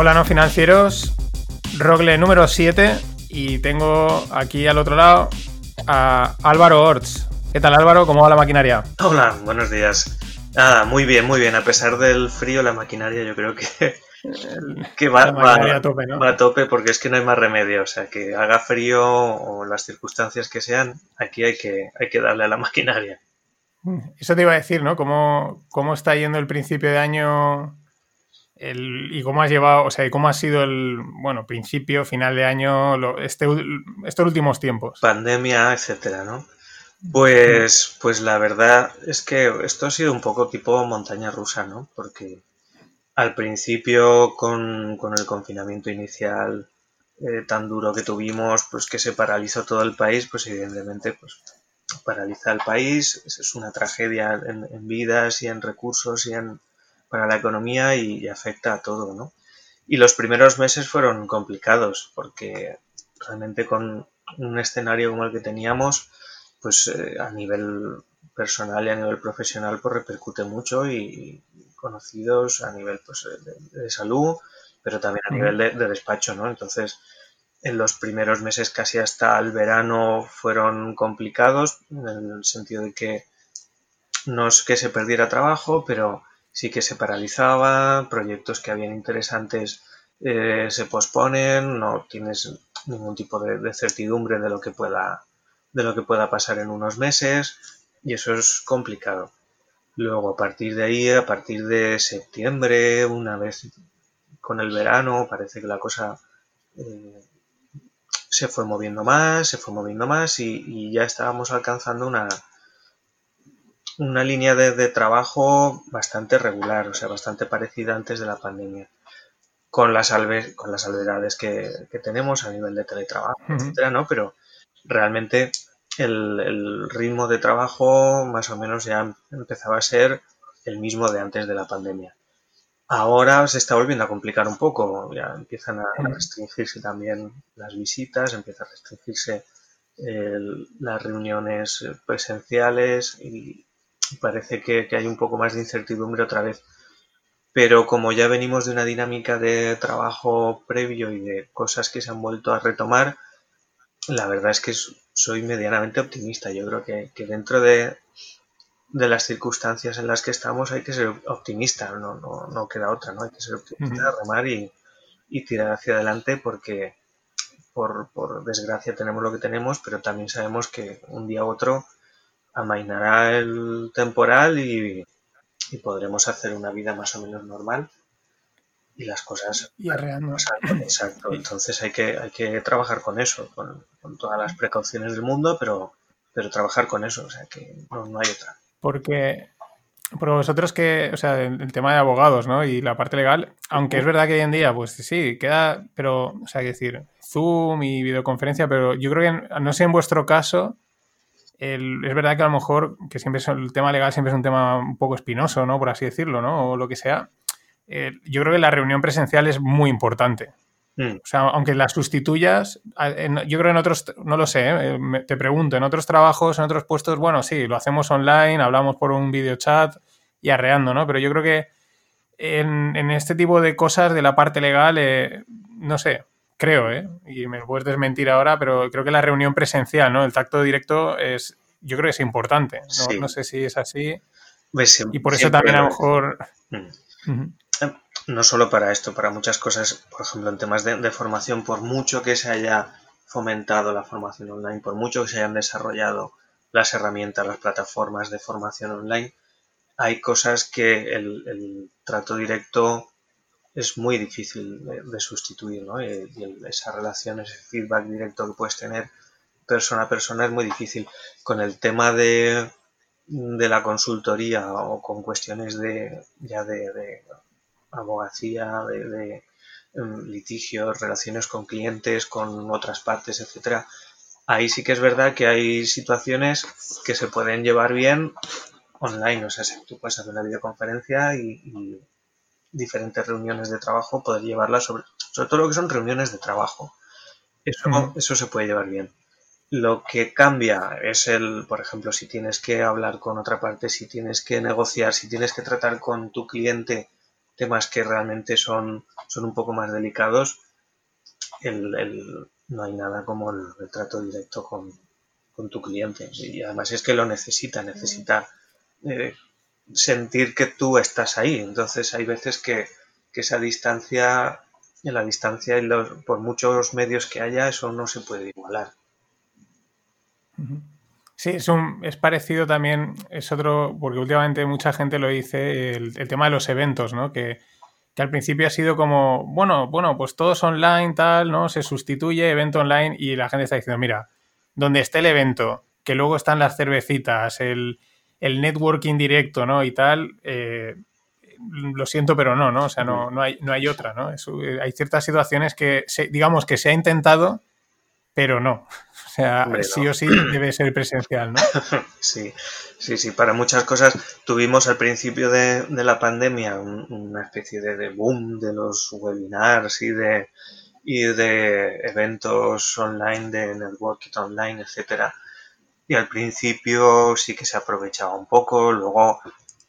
Hola no financieros, Rogle número 7 y tengo aquí al otro lado a Álvaro Orts. ¿Qué tal Álvaro? ¿Cómo va la maquinaria? Hola, buenos días. Nada, muy bien, muy bien. A pesar del frío, la maquinaria yo creo que, que va, a tope, ¿no? va a tope porque es que no hay más remedio. O sea, que haga frío o las circunstancias que sean, aquí hay que, hay que darle a la maquinaria. Eso te iba a decir, ¿no? ¿Cómo, cómo está yendo el principio de año y cómo has llevado, o sea, cómo ha sido el, bueno, principio, final de año, este, estos últimos tiempos? Pandemia, etcétera, ¿no? Pues, pues la verdad es que esto ha sido un poco tipo montaña rusa, ¿no? Porque al principio con, el confinamiento inicial eh, tan duro que tuvimos, pues que se paralizó todo el país, pues evidentemente pues paraliza el país, es una tragedia en vidas y en recursos y en, para la economía y, afecta a todo, ¿no? Y los primeros meses fueron complicados porque realmente con un escenario como el que teníamos, pues eh, a nivel personal y a nivel profesional pues repercute mucho y, conocidos a nivel pues, de, salud, pero también a nivel de, de, despacho, ¿no? Entonces, en los primeros meses casi hasta el verano fueron complicados en el sentido de que no es que se perdiera trabajo, pero sí que se paralizaba, proyectos que habían interesantes eh, se posponen, no tienes ningún tipo de, certidumbre de lo que pueda de lo que pueda pasar en unos meses y eso es complicado. Luego a partir de ahí, a partir de septiembre, una vez con el verano, parece que la cosa eh, se fue moviendo más, se fue moviendo más y ya estábamos alcanzando una, una línea de, trabajo bastante regular, o sea, bastante parecida antes de la pandemia, con las, con las salvedades que, tenemos a nivel de teletrabajo, etcétera, ¿no? Pero realmente el, ritmo de trabajo más o menos ya empezaba a ser el mismo de antes de la pandemia. Ahora se está volviendo a complicar un poco, ya empiezan a, restringirse también las visitas, empieza a restringirse las reuniones presenciales y, parece que, hay un poco más de incertidumbre otra vez. Pero como ya venimos de una dinámica de trabajo previo y de cosas que se han vuelto a retomar, la verdad es que soy medianamente optimista. Yo creo que, dentro de, las circunstancias en las que estamos hay que ser optimista, no, no, queda otra, ¿no? Hay que ser optimista, remar y, tirar hacia adelante porque por, por, desgracia tenemos lo que tenemos, pero también sabemos que un día u otro amainará el temporal y, podremos hacer una vida más o menos normal y las cosas y exacto. Entonces hay que hay que trabajar con eso con, todas las precauciones del mundo pero pero trabajar con eso o sea que no, hay otra. Porque por vosotros que, o sea, el, tema de abogados, ¿no? Y la parte legal, aunque es verdad que hoy en día, pues sí, queda, pero, o sea, hay que decir, Zoom y videoconferencia, pero yo creo que, no sé en vuestro caso, es verdad que a lo mejor, que siempre es, el tema legal siempre es un tema un poco espinoso, ¿no? Por así decirlo, ¿no? O lo que sea. Eh, yo creo que la reunión presencial es muy importante. Mm. O sea, aunque la sustituyas, yo creo en otros, no lo sé, ¿eh? te pregunto, en otros trabajos, en otros puestos, bueno, sí, lo hacemos online, hablamos por un video chat y arreando, ¿no? Pero yo creo que en, este tipo de cosas de la parte legal, eh, no sé, creo, ¿eh? y me puedes desmentir ahora, pero creo que la reunión presencial, ¿no? El tacto directo es, yo creo que es importante. No, sé si es así. Pues y por eso también a lo mejor... Mm. No solo para esto, para muchas cosas, por ejemplo, en temas de, formación, por mucho que se haya fomentado la formación online, por mucho que se hayan desarrollado las herramientas, las plataformas de formación online, hay cosas que el trato directo es muy difícil de, sustituir, ¿no? Y, esa relación, ese feedback directo que puedes tener persona a persona es muy difícil. Con el tema de, de la consultoría o con cuestiones de ya de, abogacía, de, em, litigios, relaciones con clientes, con otras partes, etcétera, ahí sí que es verdad que hay situaciones que se pueden llevar bien online, o sea, tú puedes hacer una videoconferencia y diferentes reuniones de trabajo, poder llevarlas sobre, sobre todo lo que son reuniones de trabajo. Eso, eso se puede llevar bien. Lo que cambia es el, por ejemplo, si tienes que hablar con otra parte, si tienes que negociar, si tienes que tratar con tu cliente temas que realmente son, son un poco más delicados, el, no hay nada como el, trato directo con, tu cliente. Y además es que lo necesita, necesita eh, sentir que tú estás ahí. Entonces hay veces que, esa distancia, en la distancia y por muchos medios que haya, eso no se puede igualar. Sí, es, un, es parecido también, es otro, porque últimamente mucha gente lo dice, el, tema de los eventos, ¿no? Que, que, al principio ha sido como, bueno, bueno, pues todo es online, tal, ¿no? Se sustituye evento online y la gente está diciendo, mira, donde esté el evento, que luego están las cervecitas, el, el networking directo, ¿no? Y tal, eh, lo siento, pero no, ¿no? O sea, no, no, hay, no hay otra, ¿no? Eh, hay ciertas situaciones que, digamos, que se ha intentado, pero no. O sea, sí o sí debe ser presencial, ¿no? sí, sí, sí. Para muchas cosas tuvimos al principio de, la pandemia una especie de, boom de los webinars y de, y de eventos online, de networking online, etcétera. Y al principio sí que se aprovechaba un poco, luego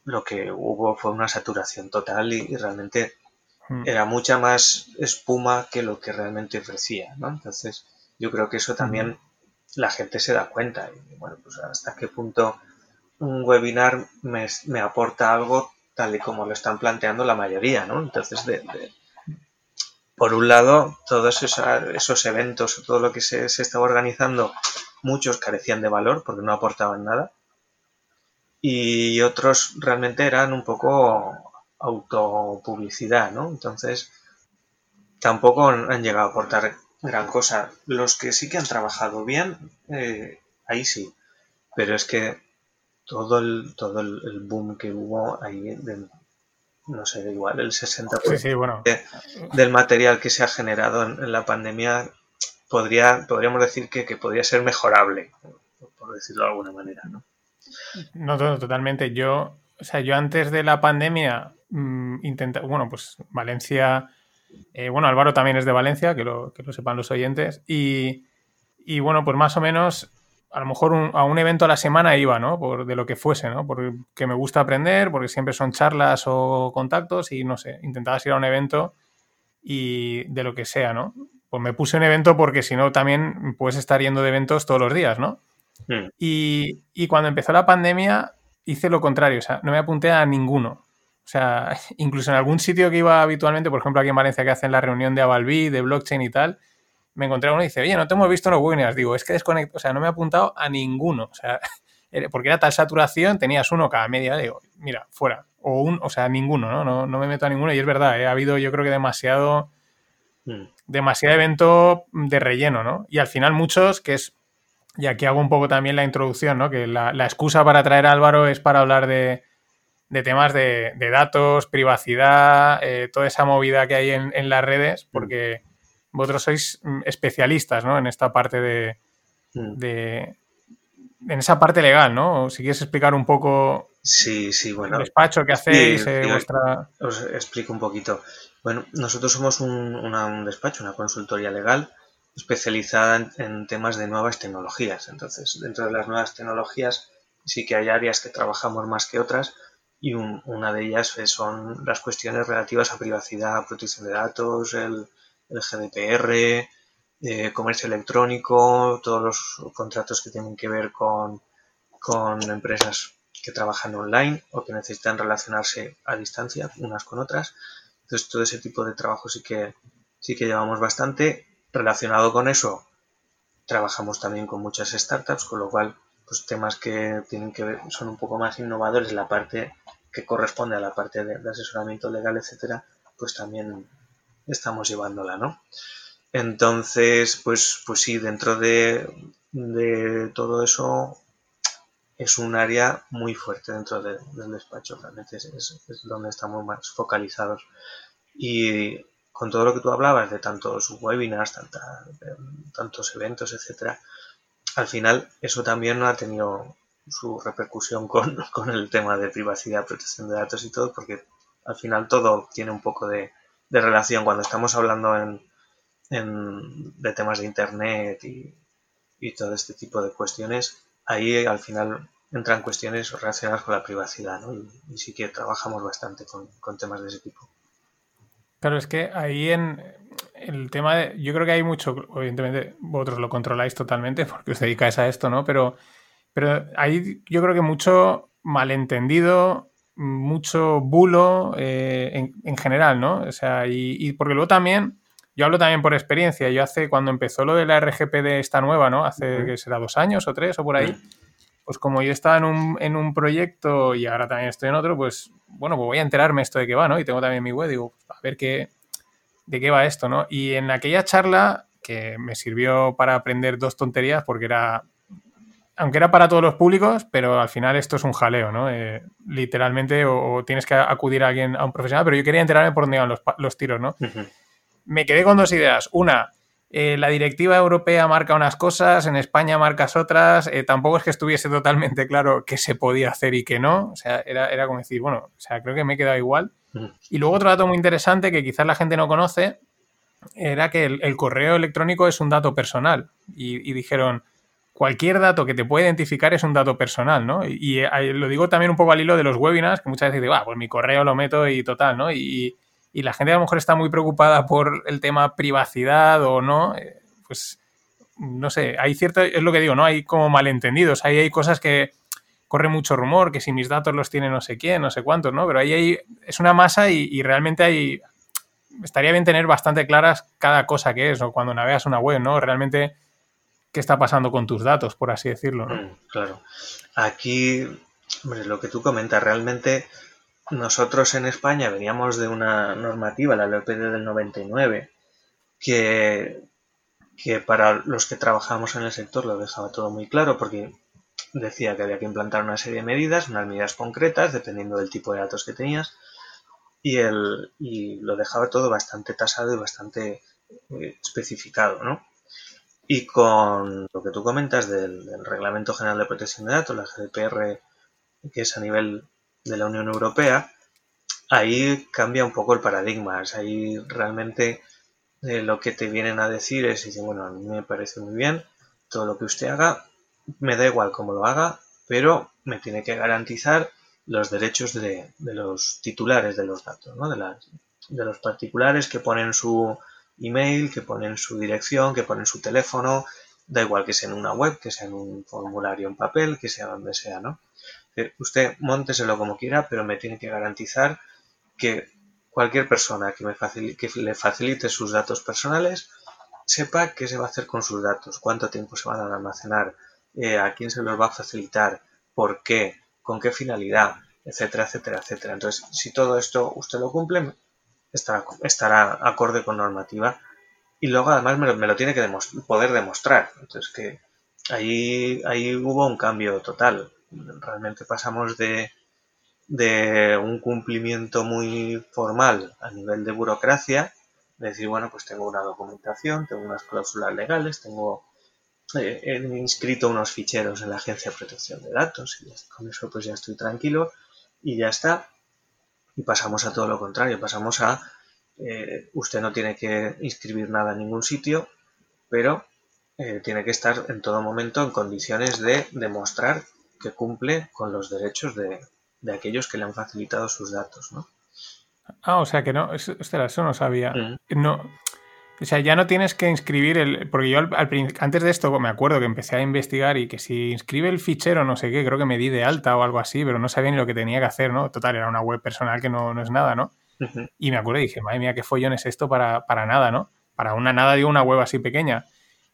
lo que hubo fue una saturación total y, realmente hmm. era mucha más espuma que lo que realmente ofrecía, ¿no? Entonces, yo creo que eso también la gente se da cuenta. Y, bueno, pues hasta qué punto un webinar me, aporta algo tal y como lo están planteando la mayoría, ¿no? Entonces, de, por un lado, todos esos, eventos, todo lo que se, se, estaba organizando, muchos carecían de valor porque no aportaban nada. Y otros realmente eran un poco autopublicidad, ¿no? Entonces, tampoco han llegado a aportar gran cosa. Los que sí que han trabajado bien, eh, ahí sí. Pero es que todo el, todo el, boom que hubo ahí, no sé, igual el 60% del material que se ha generado en, la pandemia, podría, podríamos decir que, podría ser mejorable, por decirlo de alguna manera, ¿no? No, totalmente. Yo, o sea, yo antes de la pandemia mmm, bueno, pues Valencia eh, bueno, Álvaro también es de Valencia, que lo, que lo sepan los oyentes. Y, bueno, pues más o menos, a lo mejor a un evento a la semana iba, ¿no? Por, de lo que fuese, ¿no? Porque me gusta aprender, porque siempre son charlas o contactos y no sé, intentabas ir a un evento y de lo que sea, ¿no? Pues me puse un evento porque si no también puedes estar yendo de eventos todos los días, ¿no? Y, y cuando empezó la pandemia hice lo contrario, o sea, no me apunté a ninguno. O sea, incluso en algún sitio que iba habitualmente, por ejemplo aquí en Valencia que hacen la reunión de Avalbi, de blockchain y tal, me encontré uno y dice, oye, no te hemos visto en los webinars. Digo, es que desconecto, o sea, no me he apuntado a ninguno. O sea, porque era tal saturación, tenías uno cada media. Digo, mira, fuera. O un, o sea, ninguno, ¿no? No, no me meto a ninguno. Y es verdad, ¿eh? ha habido yo creo que demasiado, mm. demasiado evento de relleno, ¿no? Y al final muchos, que es, y aquí hago un poco también la introducción, ¿no? Que la, la excusa para traer a Álvaro es para hablar de, de temas de, datos, privacidad, eh, toda esa movida que hay en, las redes, mm. porque vosotros sois mm, especialistas ¿no? en esta parte mm. de, en esa parte legal, ¿no? Si quieres explicar un poco sí, sí, bueno, el despacho que hacéis, eh, vuestra... Os explico un poquito. Bueno, nosotros somos un, despacho, una consultoría legal especializada en, temas de nuevas tecnologías. Entonces, dentro de las nuevas tecnologías sí que hay áreas que trabajamos más que otras, y una de ellas son las cuestiones relativas a privacidad, protección de datos, el, GDPR, eh, comercio electrónico, todos los contratos que tienen que ver con empresas que trabajan online o que necesitan relacionarse a distancia unas con otras. Entonces todo ese tipo de trabajo sí que, sí que llevamos bastante. Relacionado con eso, trabajamos también con muchas startups, con lo cual pues temas que tienen que ver, son un poco más innovadores, la parte que corresponde a la parte de, asesoramiento legal, etcétera, pues también estamos llevándola, ¿no? Entonces, pues, pues sí, dentro de, todo eso es un área muy fuerte dentro del despacho, realmente es, donde estamos más focalizados. Y con todo lo que tú hablabas de tantos webinars, tantos eventos, etcétera, al final eso también ha tenido su repercusión con, con, el tema de privacidad, protección de datos y todo, porque al final todo tiene un poco de, relación cuando estamos hablando en, de temas de Internet y, y, todo este tipo de cuestiones. Ahí al final entran cuestiones relacionadas con la privacidad, ¿no? Y, sí que trabajamos bastante con, temas de ese tipo. Claro, es que ahí en el tema de. Yo creo que hay mucho. Evidentemente, vosotros lo controláis totalmente porque os dedicáis a esto, ¿no? Pero, pero hay, yo creo que mucho malentendido, mucho bulo eh, en, general, ¿no? O sea, y, porque luego también. Yo hablo también por experiencia. Yo hace, cuando empezó lo de la RGPD esta nueva, ¿no? Hace, que será dos años o tres o por ahí pues como yo estaba en un, en un, proyecto y ahora también estoy en otro, pues bueno, pues voy a enterarme esto de qué va, ¿no? Y tengo también mi web, digo, a ver qué, de qué va esto, ¿no? Y en aquella charla, que me sirvió para aprender dos tonterías, porque era, aunque era para todos los públicos, pero al final esto es un jaleo, ¿no? Eh, literalmente, o, tienes que acudir a alguien, a un profesional, pero yo quería enterarme por dónde iban los, los tiros, ¿no? Me quedé con dos ideas. Una, eh, la directiva europea marca unas cosas, en España marcas otras, eh, tampoco es que estuviese totalmente claro qué se podía hacer y qué no, o sea, era, era como decir, bueno, o sea, creo que me he quedado igual. Y luego otro dato muy interesante que quizás la gente no conoce, era que el, correo electrónico es un dato personal y, dijeron, cualquier dato que te pueda identificar es un dato personal, ¿no? Y, lo digo también un poco al hilo de los webinars, que muchas veces digo, ah, pues mi correo lo meto y total, ¿no? Y, y la gente a lo mejor está muy preocupada por el tema privacidad o no, eh, pues no sé, hay cierto, es lo que digo, ¿no? Hay como malentendidos, ahí hay cosas que corre mucho rumor, que si mis datos los tiene no sé quién, no sé cuántos, ¿no? Pero ahí hay, es una masa y, realmente hay, estaría bien tener bastante claras cada cosa que es, o cuando navegas una web, ¿no? Realmente, ¿qué está pasando con tus datos, por así decirlo? Mm, claro. Aquí, hombre, lo que tú comentas, realmente nosotros en España veníamos de una normativa, la LOPD del 99, que, que para los que trabajamos en el sector lo dejaba todo muy claro porque decía que había que implantar una serie de medidas, unas medidas concretas, dependiendo del tipo de datos que tenías, y, el, y lo dejaba todo bastante tasado y bastante eh, especificado, ¿no? Y con lo que tú comentas del, Reglamento General de Protección de Datos, la GDPR, que es a nivel de la Unión Europea, ahí cambia un poco el paradigma. Ahí realmente eh, lo que te vienen a decir es, bueno, a mí me parece muy bien todo lo que usted haga, me da igual cómo lo haga, pero me tiene que garantizar los derechos de, los titulares de los datos, ¿no? de, de los particulares que ponen su email, que ponen su dirección, que ponen su teléfono, da igual que sea en una web, que sea en un formulario en papel, que sea donde sea, ¿no? Usted monteselo como quiera, pero me tiene que garantizar que cualquier persona que, me que le facilite sus datos personales sepa qué se va a hacer con sus datos, cuánto tiempo se van a almacenar, eh, a quién se los va a facilitar, por qué, con qué finalidad, etcétera, etcétera, etcétera. Entonces, si todo esto usted lo cumple, estará, estará acorde con normativa y luego además me lo, tiene que poder demostrar. Entonces, que ahí, ahí hubo un cambio total realmente pasamos de, de un cumplimiento muy formal a nivel de burocracia, de decir, bueno, pues tengo una documentación, tengo unas cláusulas legales, tengo eh, he inscrito unos ficheros en la Agencia de Protección de Datos y con eso pues ya estoy tranquilo y ya está. Y pasamos a todo lo contrario, pasamos a eh, usted no tiene que inscribir nada en ningún sitio, pero eh, tiene que estar en todo momento en condiciones de demostrar que cumple con los derechos de, aquellos que le han facilitado sus datos, ¿no? Ah, o sea que no, eso, eso no sabía. Mm. No, o sea, ya no tienes que inscribir el. Porque yo antes de esto me acuerdo que empecé a investigar y que si inscribe el fichero, no sé qué, creo que me di de alta o algo así, pero no sabía ni lo que tenía que hacer, ¿no? Total, era una web personal que no, es nada, ¿no? Y me acuerdo y dije, madre mía, qué follón es esto para, para nada, ¿no? Para una nada, digo, una web así pequeña.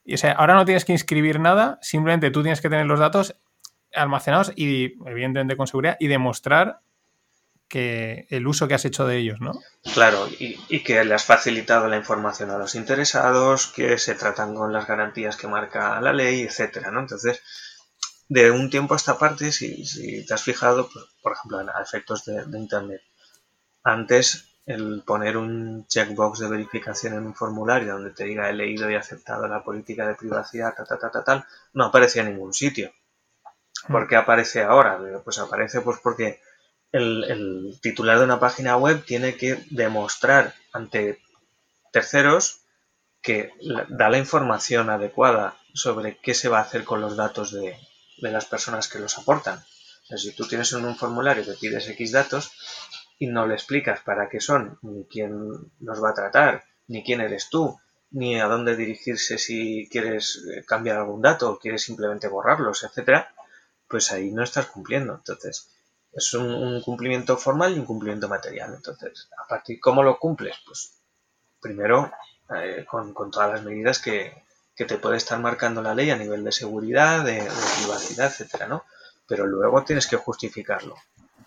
Y o sea, ahora no tienes que inscribir nada, simplemente tú tienes que tener los datos almacenados y evidentemente con seguridad y demostrar que el uso que has hecho de ellos, ¿no? Claro, y, que le has facilitado la información a los interesados, que se tratan con las garantías que marca la ley, etcétera, ¿no? Entonces, de un tiempo a esta parte, si, te has fijado, pues, por ejemplo, a efectos de, Internet, antes el poner un checkbox de verificación en un formulario donde te diga he leído y aceptado la política de privacidad, ta, ta, ta, tal, no aparecía en ningún sitio. ¿Por qué aparece ahora? Pues aparece pues porque el, titular de una página web tiene que demostrar ante terceros que da la información adecuada sobre qué se va a hacer con los datos de, las personas que los aportan. si tú tienes en un formulario que pides X datos y no le explicas para qué son, ni quién los va a tratar, ni quién eres tú, ni a dónde dirigirse si quieres eh, cambiar algún dato o quieres simplemente borrarlos, etcétera, pues ahí no estás cumpliendo. Entonces, es un, cumplimiento formal y un cumplimiento material. Entonces, a partir cómo lo cumples, pues primero eh, con, todas las medidas que, te puede estar marcando la ley a nivel de seguridad, de, privacidad, etcétera, ¿no? Pero luego tienes que justificarlo.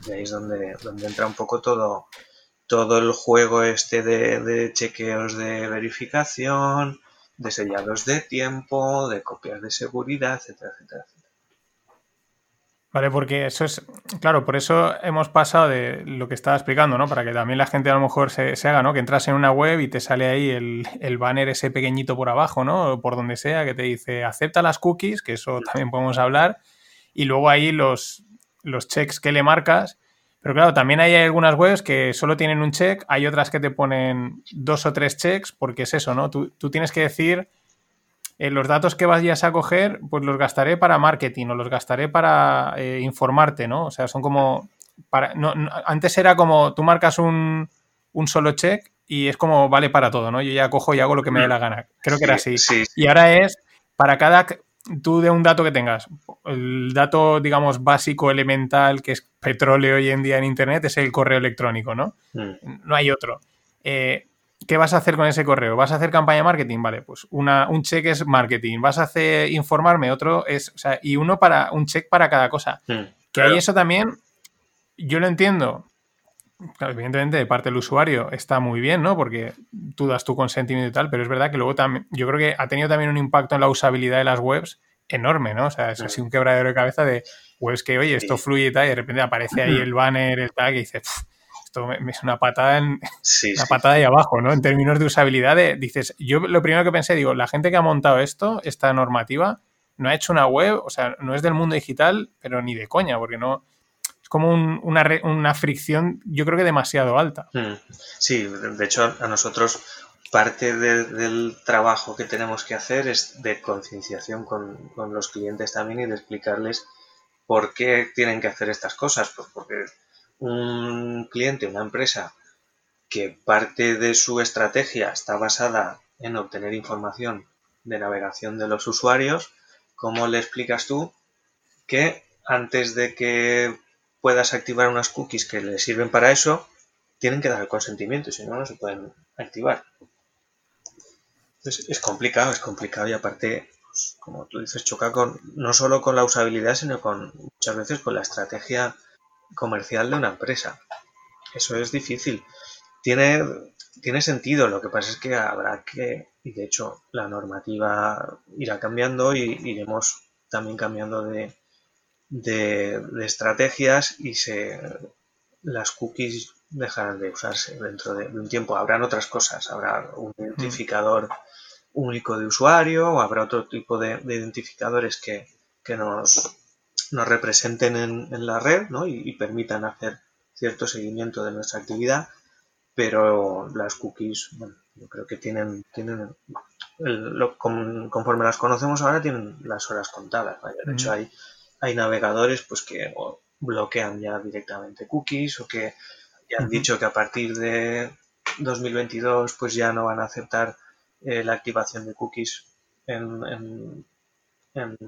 Y ahí es donde, donde entra un poco todo, todo el juego este de, chequeos de verificación, de sellados de tiempo, de copias de seguridad, etcétera, etcétera, Vale, porque eso es, claro, por eso hemos pasado de lo que estaba explicando, ¿no? Para que también la gente a lo mejor se, haga, ¿no? Que entras en una web y te sale ahí el, el, banner ese pequeñito por abajo, ¿no? Por donde sea, que te dice acepta las cookies, que eso también podemos hablar, y luego ahí los, los checks que le marcas pero claro, también hay algunas webs que solo tienen un check, hay otras que te ponen dos o tres checks, porque es eso, ¿no? Tú, tienes que decir, eh, los datos que vayas a coger, pues los gastaré para marketing o los gastaré para eh, informarte, ¿no? O sea, son como... Para, no, antes era como tú marcas un, un, solo check y es como vale para todo, ¿no? Yo ya cojo y hago lo que me dé la gana. Creo que era así. Y ahora es para cada tú de un dato que tengas, el dato, digamos, básico, elemental, que es petróleo hoy en día en Internet, es el correo electrónico, ¿no? Mm. No hay otro. Eh, ¿Qué vas a hacer con ese correo? ¿Vas a hacer campaña de marketing? Vale, pues una, un check es marketing. ¿Vas a hacer informarme? Otro es, o sea, y uno para, un check para cada cosa. Mm, que hay eso también, yo lo entiendo, evidentemente de parte del usuario está muy bien, ¿no? Porque tú das tu consentimiento y tal, pero es verdad que luego también, yo creo que ha tenido también un impacto en la usabilidad de las webs enorme, ¿no? O sea, es así un quebradero de cabeza de webs que, oye, esto fluye y tal, y de repente aparece ahí el banner, el tag, y dices, esto me, es una patada en una patada ahí abajo, ¿no? En términos de usabilidad, dices, yo lo primero que pensé, digo, la gente que ha montado esto, esta normativa, no ha hecho una web, o sea, no es del mundo digital, pero ni de coña, porque no, como una, una, fricción, yo creo que demasiado alta. Hmm. Sí, de hecho, a nosotros parte del trabajo que tenemos que hacer es de concienciación con, los clientes también y de explicarles por qué tienen que hacer estas cosas. Pues porque un cliente, una empresa que parte de su estrategia está basada en obtener información de navegación de los usuarios, ¿cómo le explicas tú que antes de que puedas activar unas cookies que le sirven para eso, tienen que dar el consentimiento, si no, no se pueden activar. Entonces, es complicado, es complicado y aparte, pues, como tú dices, choca con, no solo con la usabilidad, sino con muchas veces con la estrategia comercial de una empresa. Eso es difícil. Tiene, tiene sentido, lo que pasa es que habrá que, y de hecho la normativa irá cambiando y iremos también cambiando de, de, estrategias y se las cookies dejarán de usarse dentro de, un tiempo. Habrán otras cosas, habrá un mm. identificador único de usuario o habrá otro tipo de, identificadores que, nos, nos, representen en, la red ¿no? y, permitan hacer cierto seguimiento de nuestra actividad, pero las cookies, bueno, yo creo que tienen, tienen conforme las conocemos ahora, tienen las horas contadas. De hecho, hay hay navegadores pues que bloquean ya directamente cookies o que ya han dicho que a partir de 2022 pues ya no van a aceptar eh, la activación de cookies en,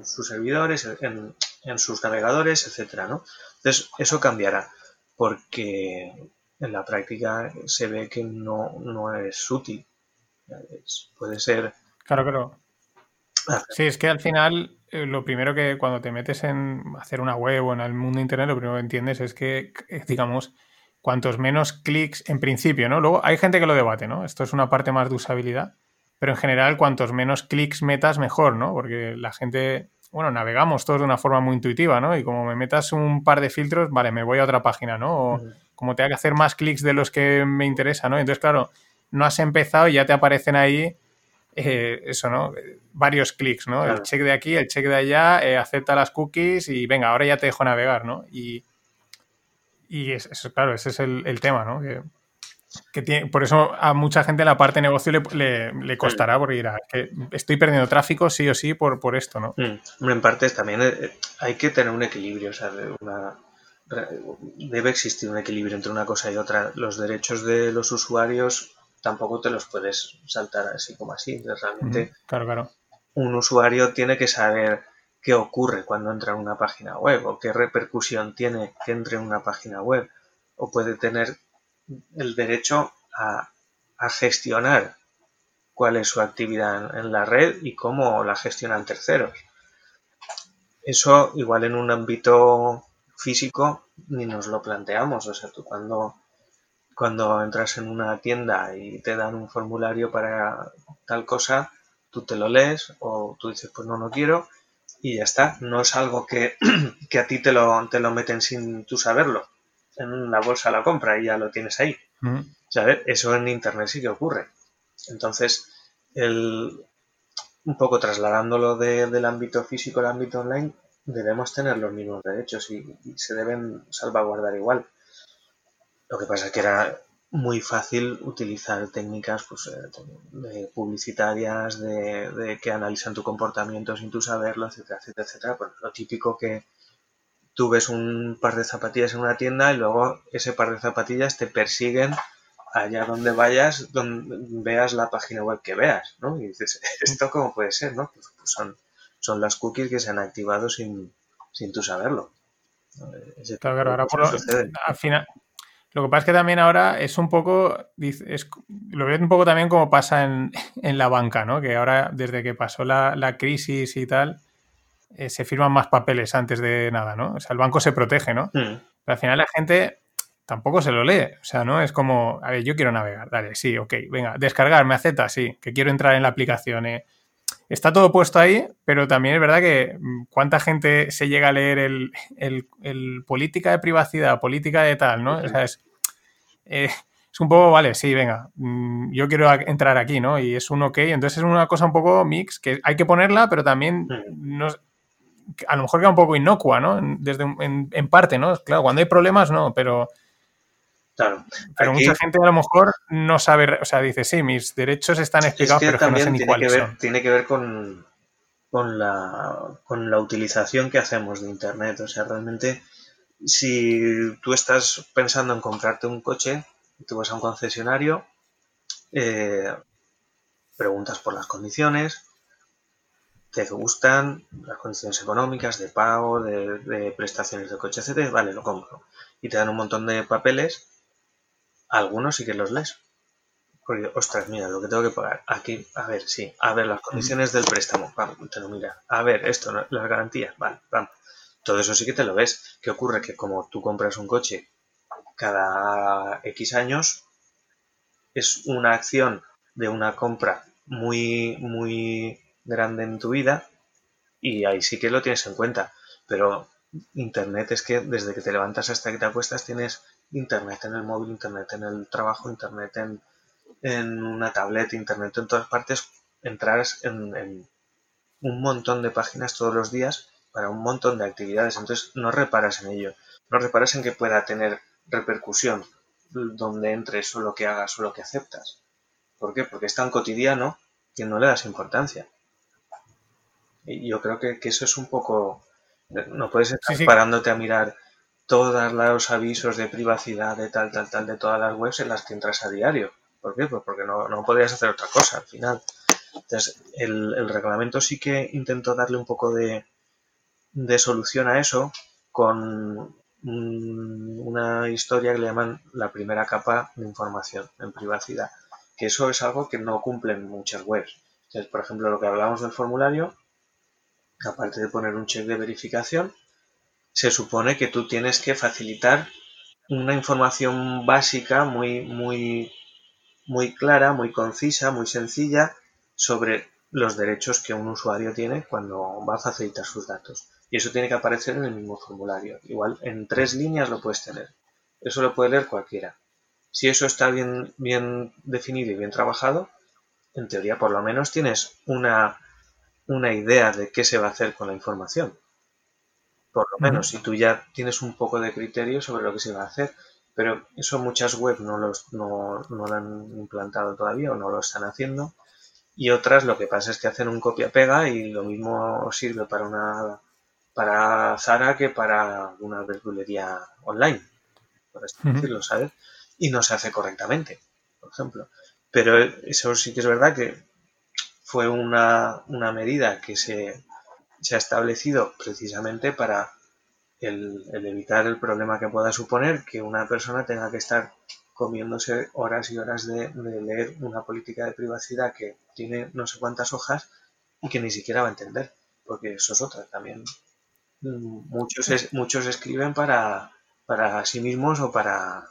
sus servidores, en, sus navegadores, etcétera, ¿no? Entonces eso cambiará porque en la práctica se ve que no, no es útil. puede ser. Claro, claro. Ah. Sí, es que al final eh, lo primero que cuando te metes en hacer una web o en el mundo internet, lo primero que entiendes es que, digamos, cuantos menos clics en principio, ¿no? Luego hay gente que lo debate, ¿no? Esto es una parte más de usabilidad, pero en general cuantos menos clics metas mejor, ¿no? Porque la gente, bueno, navegamos todos de una forma muy intuitiva, ¿no? Y como me metas un par de filtros, vale, me voy a otra página, ¿no? O como tenga que hacer más clics de los que me interesa, ¿no? Entonces, claro, no has empezado y ya te aparecen ahí eh, eso, ¿no? Varios clics, ¿no? El check de aquí, el check de allá, eh, acepta las cookies y venga, ahora ya te dejo navegar, ¿no? Y, y eso, claro, ese es el, tema, ¿no? que tiene, por eso a mucha gente la parte de negocio le, le, costará, porque dirá, que estoy perdiendo tráfico sí o sí por, por esto, ¿no? Mm. En parte también eh, hay que tener un equilibrio, o sea, una, debe existir un equilibrio entre una cosa y otra. Los derechos de los usuarios tampoco te los puedes saltar así como así. Realmente, claro, claro. un usuario tiene que saber qué ocurre cuando entra en una página web o qué repercusión tiene que entre en una página web o puede tener el derecho a, gestionar cuál es su actividad en, la red y cómo la gestionan terceros. Eso igual en un ámbito físico ni nos lo planteamos. O sea, tú cuando, cuando entras en una tienda y te dan un formulario para tal cosa, tú te lo lees o tú dices, pues no, no quiero y ya está. No es algo que, que a ti te lo, te lo meten sin tú saberlo en una bolsa la compra y ya lo tienes ahí. Eso en Internet sí que ocurre. Entonces, el, un poco trasladándolo del ámbito físico al ámbito online, debemos tener los mismos derechos y, se deben salvaguardar igual. Lo que pasa es que era muy fácil utilizar técnicas pues, eh, publicitarias de, que analizan tu comportamiento sin tú saberlo, etcétera, etcétera, etcétera. Pues, lo típico que, tú ves un par de zapatillas en una tienda y luego ese par de zapatillas te persiguen allá donde vayas, donde veas la página web que veas, ¿no? Y dices, ¿esto cómo puede ser, no? Pues, pues son, son las cookies que se han activado sin, sin tú saberlo. claro, claro, ahora por lo, al final, lo que pasa es que también ahora es un poco, es, lo veo un poco también como pasa en, en, la banca, ¿no? Que ahora, desde que pasó la, la crisis y tal, eh, se firman más papeles antes de nada, ¿no? O sea, el banco se protege, ¿no? Hmm. Pero al final la gente tampoco se lo lee. O sea, ¿no? Es como, a ver, yo quiero navegar, dale, sí, ok, venga, descargar, me acepta, sí, que quiero entrar en la aplicación. Eh. Está todo puesto ahí, pero también es verdad que mm, cuánta gente se llega a leer el, política de privacidad, política de tal, ¿no? O sea, es, eh, es un poco, vale, sí, venga, mm, yo quiero entrar aquí, ¿no? Y es un ok, entonces es una cosa un poco mix que hay que ponerla, pero también hmm. no, a lo mejor queda un poco inocua, ¿no? Desde, en, parte, ¿no? Claro, cuando hay problemas, no, pero... Claro. Pero mucha gente a lo mejor no sabe, o sea, dice, sí, mis derechos están explicados, pero no sé ni cuáles que ver, Tiene que ver con, con, la, con la utilización que hacemos de Internet. O sea, realmente, si tú estás pensando en comprarte un coche, tú vas a un concesionario, eh, preguntas por las condiciones, te gustan las condiciones económicas de pago, de, prestaciones de coche, etc. Vale, lo compro. Y te dan un montón de papeles. Algunos sí que los lees. Porque, ostras, mira, lo que tengo que pagar. Aquí, a ver, sí. A ver, las condiciones del préstamo. Vamos, te lo mira. A ver, esto, las garantías. Vale, vamos. Todo eso sí que te lo ves. ¿Qué ocurre? Que como tú compras un coche cada X años, es una acción de una compra muy, muy grande en tu vida y ahí sí que lo tienes en cuenta. Pero Internet es que desde que te levantas hasta que te acuestas tienes Internet en el móvil, Internet en el trabajo, Internet en, en una tablet, Internet en todas partes. Entras en, en un montón de páginas todos los días para un montón de actividades. Entonces no reparas en ello. No reparas en que pueda tener repercusión donde entres o lo que hagas o lo que aceptas. ¿Por qué? Porque es tan cotidiano que no le das importancia. Y yo creo que, eso es un poco... No puedes estar parándote a mirar todos los avisos de privacidad de tal, tal, tal, de todas las webs en las que entras a diario. ¿Por qué? Pues porque no, no podrías hacer otra cosa al final. Entonces, el, reglamento sí que intentó darle un poco de, de solución a eso con una historia que le llaman la primera capa de información en privacidad. Que eso es algo que no cumplen muchas webs. Entonces, por ejemplo, lo que hablamos del formulario, aparte de poner un check de verificación, se supone que tú tienes que facilitar una información básica muy, muy, muy clara, muy concisa, muy sencilla sobre los derechos que un usuario tiene cuando va a facilitar sus datos. Y eso tiene que aparecer en el mismo formulario. Igual en tres líneas lo puedes tener. Eso lo puede leer cualquiera. Si eso está bien, bien definido y bien trabajado, en teoría por lo menos tienes una una idea de qué se va a hacer con la información. Por lo menos, si tú ya tienes un poco de criterio sobre lo que se va a hacer. pero eso muchas webs no, los, no, no lo han implantado todavía o no lo están haciendo. Y otras lo que pasa es que hacen un copia-pega y lo mismo sirve para una para Zara que para una verdulería online, por así decirlo, ¿sabes? Y no se hace correctamente, por ejemplo. Pero eso sí que es verdad que fue una, una medida que se, se ha establecido precisamente para el, evitar el problema que pueda suponer que una persona tenga que estar comiéndose horas y horas de, leer una política de privacidad que tiene no sé cuántas hojas y que ni siquiera va a entender, porque eso es otra también. Muchos, muchos escriben para, para sí mismos o para,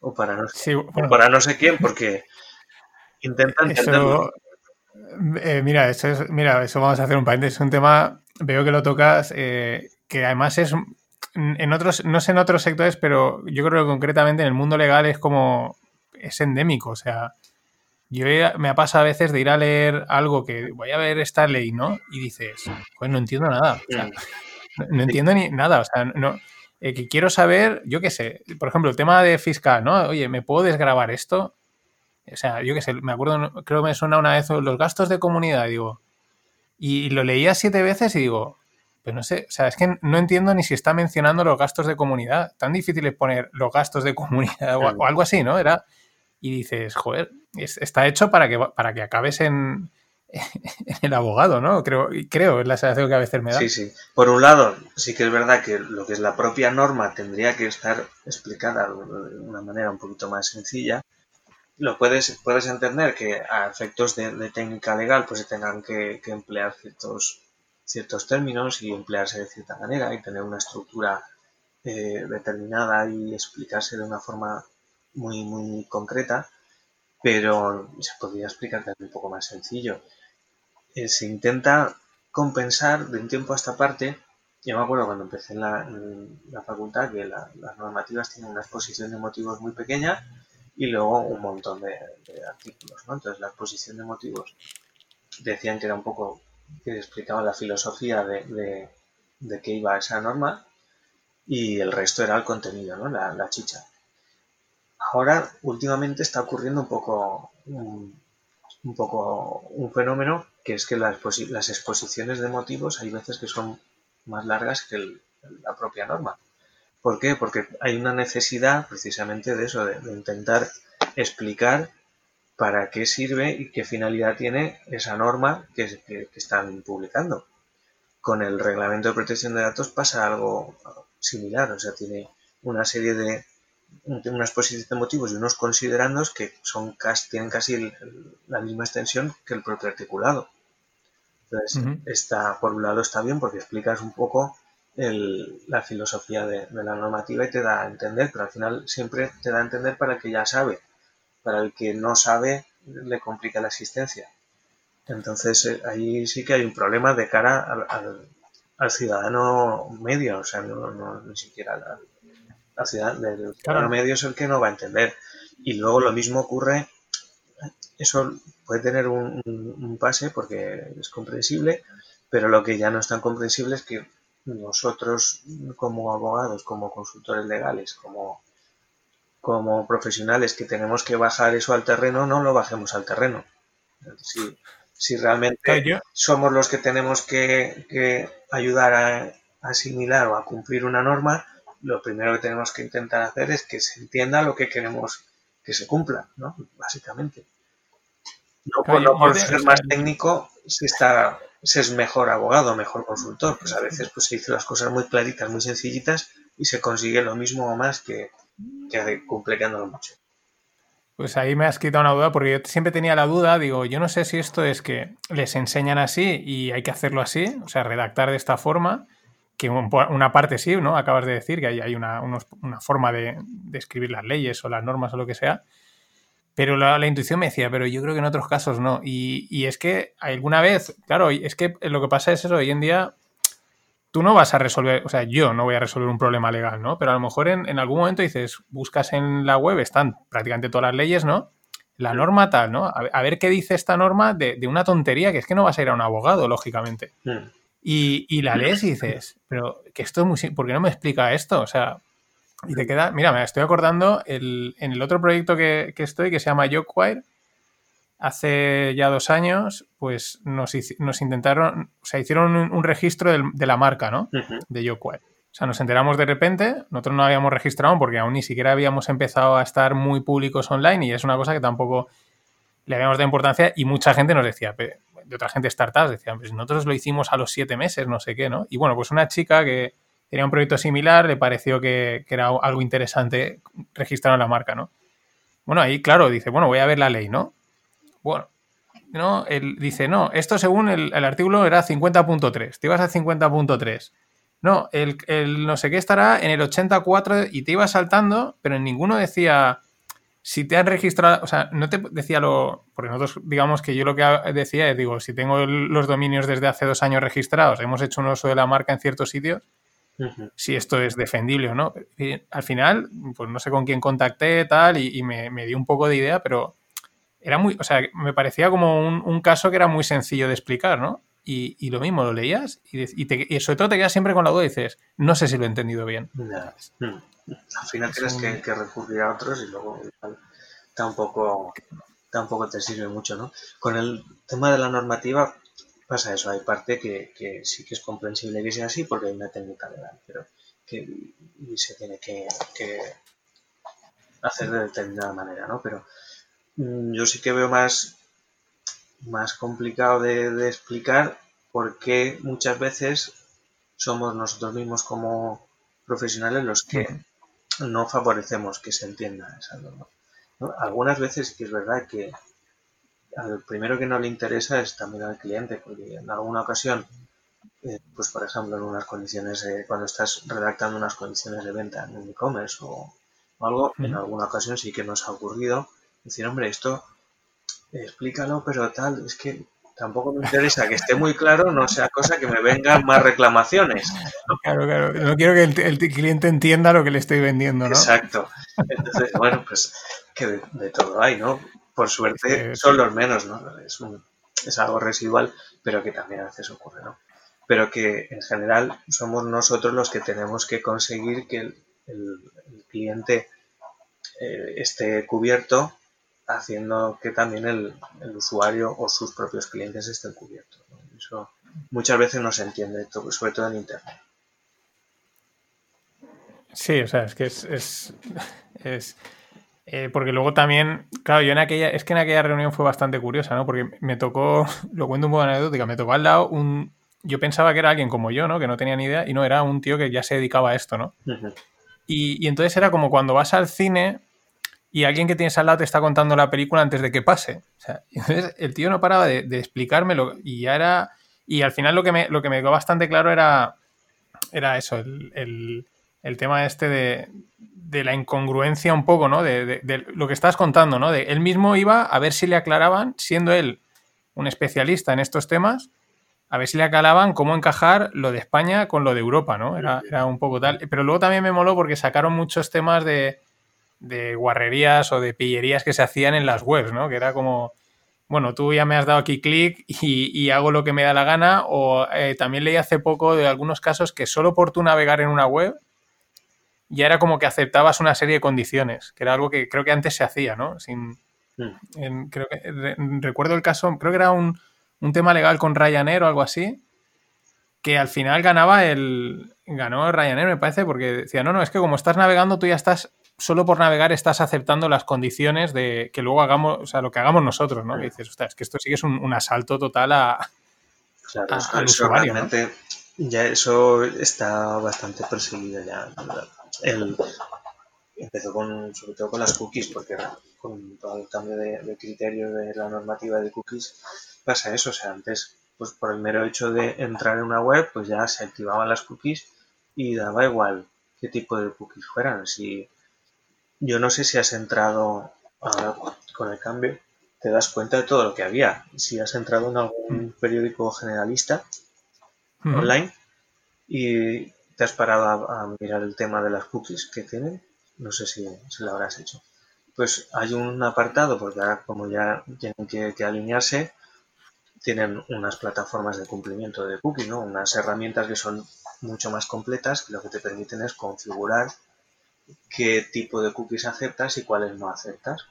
o para, no, para no sé quién, porque intentan entenderlo. Eh, mira, eso es, mira, eso vamos a hacer un paréntesis. Es un tema, veo que lo tocas, eh, que además es en otros, no sé en otros sectores, pero yo creo que concretamente en el mundo legal es como es endémico. O sea, yo me ha pasado a veces de ir a leer algo que voy a ver esta ley, ¿no? Y dices, pues no entiendo nada. no, entiendo ni nada. O sea, no. Eh, que quiero saber, yo qué sé, por ejemplo, el tema de fiscal, ¿no? Oye, ¿me puedo desgrabar esto? O sea, yo qué sé, me acuerdo, creo que me suena una vez los gastos de comunidad, digo. Y lo leía siete veces y digo, pues no sé, o sea, es que no entiendo ni si está mencionando los gastos de comunidad. Tan difícil es poner los gastos de comunidad o, algo así, ¿no? Era. Y dices, joder, está hecho para que, para que acabes en, el abogado, ¿no? Creo, creo, es la sensación que a veces me da. Sí, sí. Por un lado, sí que es verdad que lo que es la propia norma tendría que estar explicada de una manera un poquito más sencilla lo puedes, puedes entender que a efectos de, técnica legal pues se tengan que, emplear ciertos, ciertos términos y emplearse de cierta manera y tener una estructura eh, determinada y explicarse de una forma muy, muy concreta, pero se podría explicar también un poco más sencillo. Eh, se intenta compensar de un tiempo a esta parte. Yo me acuerdo cuando empecé en la, facultad que las normativas tienen una exposición de motivos muy pequeña y luego un montón de, artículos. ¿no? Entonces, la exposición de motivos decían que era un poco que explicaban la filosofía de, de, qué iba esa norma y el resto era el contenido, ¿no? la, chicha. Ahora, últimamente está ocurriendo un poco un, poco un fenómeno que es que las, las, exposiciones de motivos hay veces que son más largas que la propia norma. ¿Por qué? Porque hay una necesidad precisamente de eso, de, intentar explicar para qué sirve y qué finalidad tiene esa norma que, están publicando. Con el reglamento de protección de datos pasa algo similar, o sea, tiene una serie de una exposición de motivos y unos considerandos que son casi, tienen casi la misma extensión que el propio articulado. Entonces, está, por un lado está bien porque explicas un poco la filosofía de, la normativa y te da a entender, pero al final siempre te da a entender para el que ya sabe. Para el que no sabe le complica la existencia. Entonces eh, ahí sí que hay un problema de cara al, ciudadano medio, o sea, no, ni siquiera al, ciudadano, medio es el que no va a entender. Y luego lo mismo ocurre, eso puede tener un, un pase porque es comprensible, pero lo que ya no es tan comprensible es que nosotros como abogados, como consultores legales, como, como profesionales que tenemos que bajar eso al terreno, no lo bajemos al terreno. Si, si realmente somos los que tenemos que, ayudar a, asimilar o a cumplir una norma, lo primero que tenemos que intentar hacer es que se entienda lo que queremos que se cumpla, ¿no? Básicamente. No por, ser más técnico se está se es mejor abogado, mejor consultor. Pues a veces pues, se hizo las cosas muy claritas, muy sencillitas y se consigue lo mismo o más que, que complicándolo mucho. Pues ahí me has quitado una duda porque yo siempre tenía la duda, digo, yo no sé si esto es que les enseñan así y hay que hacerlo así, o sea, redactar de esta forma, que una parte sí, ¿no? Acabas de decir que hay, una, una, forma de, escribir las leyes o las normas o lo que sea, pero la, intuición me decía, pero yo creo que en otros casos no. Y, es que alguna vez, claro, es que lo que pasa es eso, hoy en día tú no vas a resolver, o sea, yo no voy a resolver un problema legal, ¿no? Pero a lo mejor en, algún momento dices, buscas en la web, están prácticamente todas las leyes, ¿no? La norma tal, ¿no? A, ver qué dice esta norma de, una tontería, que es que no vas a ir a un abogado, lógicamente. Hmm. Y, y, la lees y dices, pero que esto es muy... ¿Por qué no me explica esto? O sea, Y te queda, mira, me estoy acordando el, en el otro proyecto que, que estoy, que se llama Yoquire, hace ya dos años, pues nos, nos intentaron, o sea, hicieron un, registro de la marca, ¿no? De Yoquire. O sea, nos enteramos de repente, nosotros no habíamos registrado porque aún ni siquiera habíamos empezado a estar muy públicos online y es una cosa que tampoco le habíamos dado importancia y mucha gente nos decía, de otra gente startups, decían, pues nosotros lo hicimos a los siete meses, no sé qué, ¿no? Y bueno, pues una chica que tenía un proyecto similar, le pareció que, que era algo interesante registrar la marca, ¿no? Bueno, ahí, claro, dice, bueno, voy a ver la ley, ¿no? Bueno, no, él dice, no, esto según el, artículo era 50.3, te ibas a 50.3. No, el, el, no sé qué estará en el 84 y te ibas saltando, pero en ninguno decía si te han registrado, o sea, no te decía lo, porque nosotros digamos que yo lo que decía es, digo, si tengo los dominios desde hace dos años registrados, hemos hecho un uso de la marca en ciertos sitios, si esto es defendible o no. al final, pues no sé con quién contacté, tal, y, me, me, dio un poco de idea, pero era muy, o sea, me parecía como un, caso que era muy sencillo de explicar, ¿no? Y, lo mismo, lo leías y, y, sobre todo te quedas siempre con la duda y dices, no sé si lo he entendido bien. Hmm. Al final tienes que, recurrir a otros y luego tampoco, tampoco te sirve mucho, ¿no? Con el tema de la normativa pasa eso, hay parte que, sí que es comprensible que sea así porque hay una técnica legal, pero que se tiene que, que hacer de determinada manera, ¿no? Pero Mm, yo sí que veo más, más complicado de, explicar porque muchas veces somos nosotros mismos como profesionales los que no favorecemos que se entienda esa norma. Algunas veces que es verdad que al primero que no le interesa es también al cliente, porque en alguna ocasión, eh, pues por ejemplo en unas condiciones, cuando estás redactando unas condiciones de venta en un e-commerce o, algo, en alguna ocasión sí que nos ha ocurrido decir, hombre, esto explícalo, pero tal, es que tampoco me interesa que esté muy claro, no sea cosa que me vengan más reclamaciones. Claro, claro, no quiero que el, cliente entienda lo que le estoy vendiendo, ¿no? Exacto. Entonces, bueno, pues que de, todo hay, ¿no? Por suerte son los menos, ¿no? Es, es algo residual, pero que también a veces ocurre, ¿no? Pero que en general somos nosotros los que tenemos que conseguir que el, el cliente eh, esté cubierto haciendo que también el, usuario o sus propios clientes estén cubiertos. Eso muchas veces no se entiende, sobre todo en Internet. Sí, o sea, es que es... es, eh, porque luego también, claro, yo en aquella, es que en aquella reunión fue bastante curiosa, ¿no? Porque me tocó, lo cuento un poco anecdótica, me tocó al lado un, yo pensaba que era alguien como yo, ¿no? Que no tenía ni idea, y no, era un tío que ya se dedicaba a esto, ¿no? y, y, entonces era como cuando vas al cine y alguien que tienes al lado te está contando la película antes de que pase. O sea, entonces el tío no paraba de, explicármelo y ya era... Y al final lo que me, lo que me quedó bastante claro era, era eso, el, tema este de, la incongruencia un poco, ¿no? De, lo que estás contando, ¿no? De él mismo iba a ver si le aclaraban, siendo él un especialista en estos temas, a ver si le aclaraban cómo encajar lo de España con lo de Europa, ¿no? Era, era un poco tal. Pero luego también me moló porque sacaron muchos temas de de guarrerías o de pillerías que se hacían en las webs, ¿no? Que era como, bueno, tú ya me has dado aquí clic y, hago lo que me da la gana. O eh, también leí hace poco de algunos casos que solo por tú navegar en una web ya era como que aceptabas una serie de condiciones, que era algo que creo que antes se hacía, ¿no? Sin, hmm. creo que, recuerdo el caso, creo que era un, un tema legal con Ryanair o algo así, que al final ganaba el. Ganó Ryanair, me parece, porque decía, no, no, es que como estás navegando, tú ya estás solo por navegar estás aceptando las condiciones de que luego hagamos, o sea, lo que hagamos nosotros, ¿no? Que dices, ostras, es que esto sí que es un, asalto total a, claro, al usuario. Realmente, ya eso está bastante perseguido ya. El, empezó con, sobre todo con las cookies, porque con todo el cambio de, de criterio de la normativa de cookies pasa eso. O sea, antes, pues por el mero hecho de entrar en una web, pues ya se activaban las cookies y daba igual qué tipo de cookies fueran. Si yo no sé si has entrado con el cambio, te das cuenta de todo lo que había. Si has entrado en algún mm. periódico generalista online y te has parado a, mirar el tema de las cookies que tienen, no sé si, lo habrás hecho. Pues hay un apartado, porque ahora como ya tienen que, alinearse, tienen unas plataformas de cumplimiento de cookies, ¿no? unas herramientas que son mucho más completas que lo que te permiten es configurar qué tipo de cookies aceptas y cuáles no aceptas.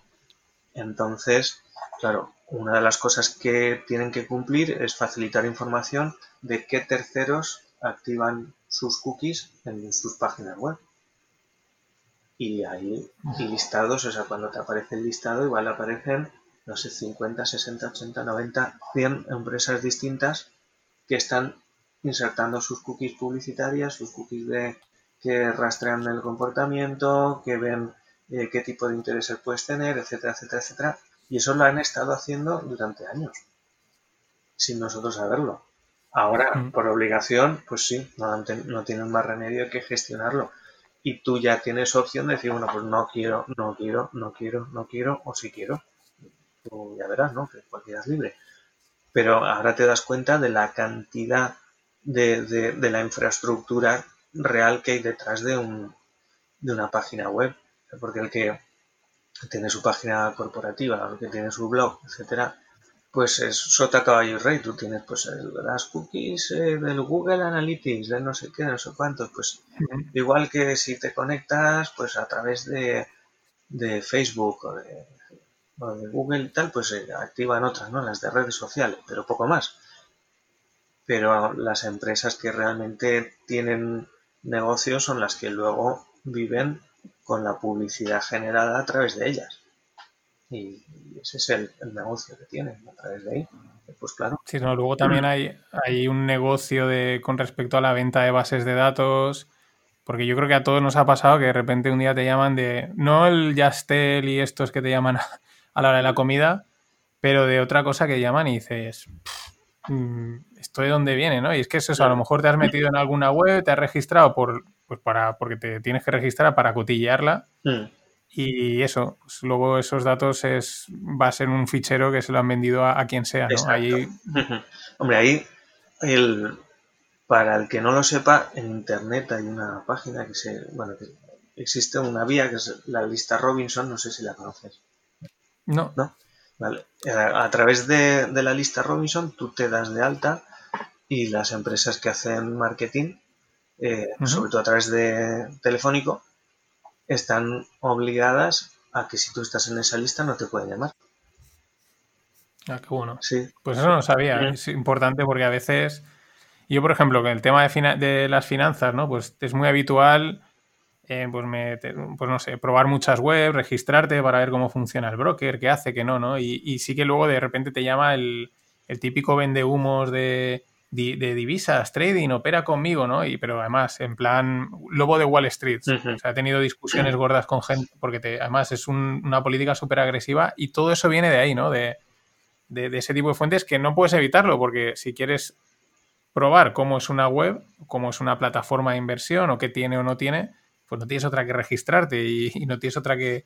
Entonces, claro, una de las cosas que tienen que cumplir es facilitar información de qué terceros activan sus cookies en sus páginas web. Y ahí listados, o sea, cuando te aparece el listado, igual aparecen, no sé, 50, 60, 80, 90, 100 empresas distintas que están insertando sus cookies publicitarias, sus cookies de que rastrean el comportamiento, que ven eh, qué tipo de intereses puedes tener, etcétera, etcétera, etcétera. Y eso lo han estado haciendo durante años, sin nosotros saberlo. Ahora, por obligación, pues sí, no, no tienen más remedio que gestionarlo. Y tú ya tienes opción de decir, bueno, pues no quiero, no quiero, no quiero, no quiero, o si quiero. Tú ya verás, ¿no? Que cualquiera es libre. Pero ahora te das cuenta de la cantidad de, de, la infraestructura real que hay detrás de, un, de una página web. Porque el que tiene su página corporativa, el que tiene su blog, etcétera, pues es sota caballo rey. Tú tienes pues las cookies eh, del Google Analytics, de no sé qué, no sé cuántos. Pues igual que si te conectas pues a través de, de Facebook o de, Google y tal, pues se activan otras, ¿no? Las de redes sociales, pero poco más. Pero las empresas que realmente tienen negocios son las que luego viven con la publicidad generada a través de ellas. Y ese es el, negocio que tienen a través de ahí. Pues claro. Sí, no, luego también hay, hay un negocio de, con respecto a la venta de bases de datos, porque yo creo que a todos nos ha pasado que de repente un día te llaman de, no el Yastel y estos que te llaman a la hora de la comida, pero de otra cosa que llaman y dices, mm, ¿esto de dónde viene? ¿no? Y es que es eso, a lo mejor te has metido en alguna web, te has registrado por, pues para, porque te tienes que registrar para cotillearla. Mm. Y eso, pues luego esos datos es, va a ser un fichero que se lo han vendido a, quien sea, ¿no? Ahí... Hombre, ahí el, para el que no lo sepa, en internet hay una página que se, bueno, que existe una vía que es la lista Robinson, no sé si la conoces. No. ¿No? Vale. Eh, a, través de, de, la lista Robinson tú te das de alta y las empresas que hacen marketing, eh, sobre todo a través de telefónico, están obligadas a que si tú estás en esa lista no te pueden llamar. Ah, qué bueno. Sí. Pues eso no sabía. Es importante porque a veces. Yo, por ejemplo, con el tema de, de las finanzas, ¿no? Pues es muy habitual, eh, pues, me, pues no sé, probar muchas webs, registrarte para ver cómo funciona el broker, qué hace, qué no, ¿no? Y, y sí que luego de repente te llama el, el típico vende humos de, de, divisas, trading, opera conmigo, ¿no? Y, pero además, en plan, lobo de Wall Street. O sea, ha tenido discusiones gordas con gente, porque te, además es una política súper agresiva y todo eso viene de ahí, ¿no? De, de, ese tipo de fuentes que no puedes evitarlo, porque si quieres probar cómo es una web, cómo es una plataforma de inversión o qué tiene o no tiene, pues no tienes otra que registrarte y, no tienes otra que,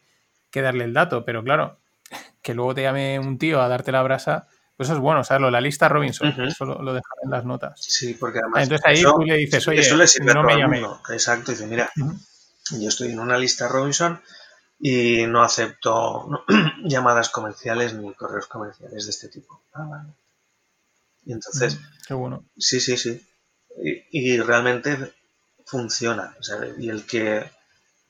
que darle el dato. Pero claro, que luego te llame un tío a darte la brasa pues eso es bueno, saberlo. La lista Robinson, eso lo, lo en las notas. Sí, porque además. Entonces ahí tú le dices, oye, no me llame. Exacto, dice, mira, yo estoy en una lista Robinson y no acepto llamadas comerciales ni correos comerciales de este tipo. Ah, vale. Y entonces. Qué bueno. Sí, sí, sí. Y, y realmente funciona. O sea, y el que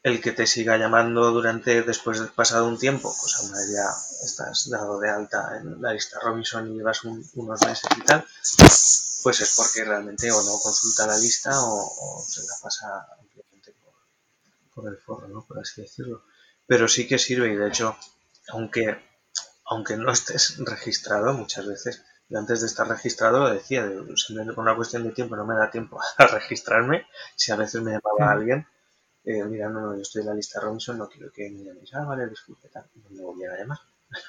el que te siga llamando durante, después de pasado un tiempo, pues aún ya estás dado de alta en la lista Robinson y llevas unos meses y tal, pues es porque realmente o no consulta la lista o, se la pasa ampliamente por, el foro, ¿no? Por así decirlo. Pero sí que sirve y de hecho, aunque, aunque no estés registrado muchas veces, yo antes de estar registrado lo decía, simplemente por una cuestión de tiempo no me da tiempo a registrarme, si a veces me llamaba alguien, eh, mira, no, no, yo estoy en la lista Robinson, no quiero que me llaméis. Ah, vale, disculpe, tal. No me volvieran a llamar.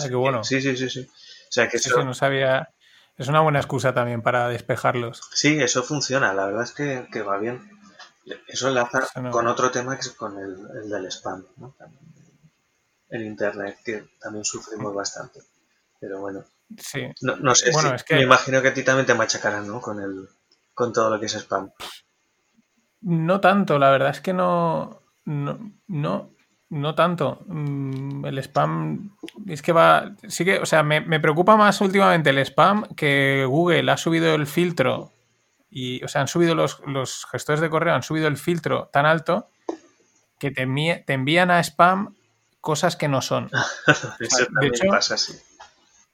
Ah, qué bueno. Sí, sí, sí, sí. O sea, que eso... no sabía... Es una buena excusa también para despejarlos. Sí, eso funciona. La verdad es que, que va bien. Eso enlaza con otro tema que es con el, el del spam, ¿no? el internet, que también sufrimos bastante. Pero bueno. Sí. No, no sé, bueno, es que... me imagino que a ti también te machacarán, ¿no? Con, el, con todo lo que es spam. No tanto, la verdad es que no. No, no, tanto. Mm, el spam es que va. Sí que, o sea, me, preocupa más últimamente el spam que Google ha subido el filtro y, o sea, han subido los, los gestores de correo, han subido el filtro tan alto que te, envían a spam cosas que no son. Eso también pasa, sí.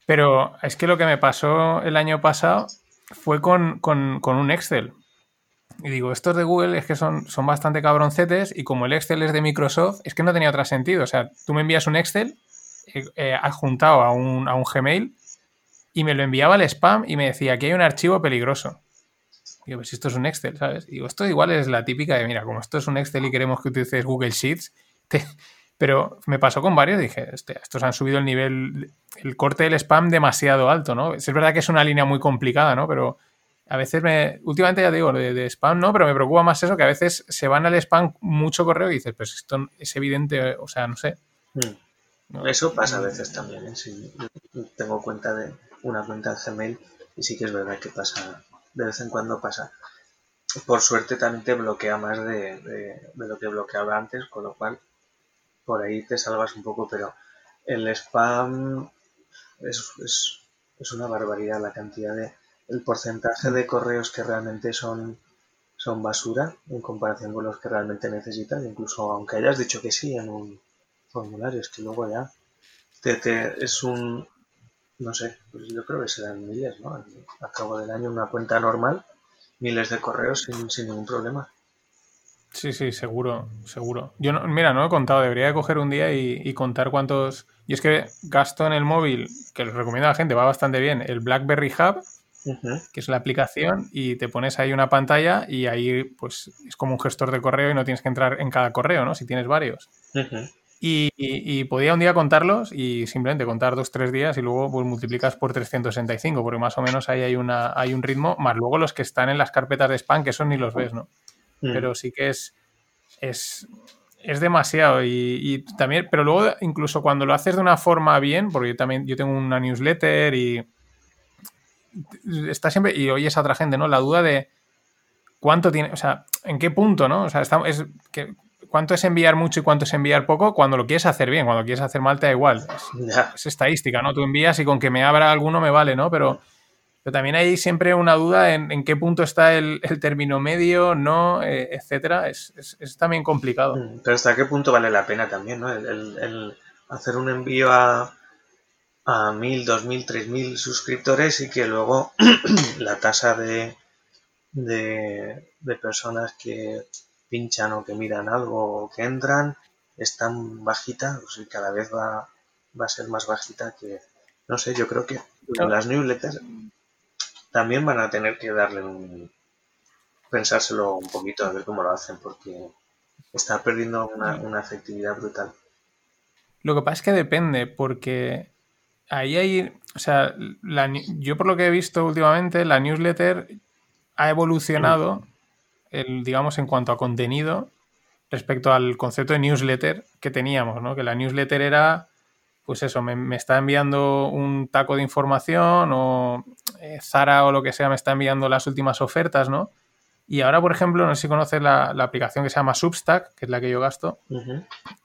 Pero es que lo que me pasó el año pasado fue con, un Excel. Y digo, estos de Google es que son, son bastante cabroncetes y como el Excel es de Microsoft, es que no tenía otro sentido. O sea, tú me envías un Excel eh, eh, adjuntado a un, a un Gmail y me lo enviaba al spam y me decía que hay un archivo peligroso. Digo, pues esto es un Excel, ¿sabes? Digo, esto igual es la típica de, mira, como esto es un Excel y queremos que utilices Google Sheets, pero me pasó con varios, dije, estos han subido el nivel, el corte del spam demasiado alto, ¿no? Es verdad que es una línea muy complicada, ¿no? Pero a veces me, últimamente ya digo, de, spam no, pero me preocupa más eso, que a veces se van al spam mucho correo y dices, pues esto es evidente, o sea, no sé. Hmm. Eso pasa a veces también, ¿eh? tengo cuenta de una cuenta de Gmail y sí que es verdad que pasa de vez en cuando pasa. Por suerte también te bloquea más de, lo que bloqueaba antes, con lo cual por ahí te salvas un poco, pero el spam es, una barbaridad la cantidad de... el porcentaje de correos que realmente son, son basura en comparación con los que realmente necesitas, incluso aunque hayas dicho que sí en un formulario, es que luego ya te, es un, no sé, pues yo creo que serán miles, ¿no? Al cabo del año una cuenta normal, miles de correos sin, ningún problema. Sí, sí, seguro, seguro. Yo, no, mira, no he contado, debería de coger un día y, contar cuántos... Y es que gasto en el móvil, que lo recomiendo a la gente, va bastante bien, el BlackBerry Hub, que es la aplicación, y te pones ahí una pantalla y ahí pues es como un gestor de correo y no tienes que entrar en cada correo, ¿no? Si tienes varios. Y, podía un día contarlos y simplemente contar dos, tres días y luego pues, multiplicas por 365, porque más o menos ahí hay, una, hay un ritmo, más luego los que están en las carpetas de spam, que eso ni los ves, ¿no? Mm. Pero sí que es, es, es demasiado y, también, pero luego incluso cuando lo haces de una forma bien, porque yo también, yo tengo una newsletter y está siempre, y oyes a otra gente, ¿no? La duda de cuánto tiene, o sea, en qué punto, ¿no? O sea, está, es que cuánto es enviar mucho y cuánto es enviar poco cuando lo quieres hacer bien, cuando quieres hacer mal te da igual. Es, estadística, ¿no? Tú envías y con que me abra alguno me vale, ¿no? Pero, pero también hay siempre una duda en, qué punto está el, término medio, no, eh, etcétera. Es, también complicado. Mm, pero hasta qué punto vale la pena también, ¿no? El, hacer un envío a, a mil, dos mil, tres mil suscriptores y que luego la tasa de, de, de personas que pinchan o que miran algo o que entran es tan bajita, o cada vez va, va a ser más bajita que, no sé, yo creo que las newsletters también van a tener que darle un, pensárselo un poquito a ver cómo lo hacen porque está perdiendo una, una efectividad brutal. Lo que pasa es que depende, porque ahí hay, o sea, yo por lo que he visto últimamente, la newsletter ha evolucionado digamos, en cuanto a contenido respecto al concepto de newsletter que teníamos, ¿no? Que la newsletter era, pues eso, me, está enviando un taco de información o eh, Zara o lo que sea me está enviando las últimas ofertas, ¿no? Y ahora, por ejemplo, no sé si conoces la, aplicación que se llama Substack, que es la que yo gasto,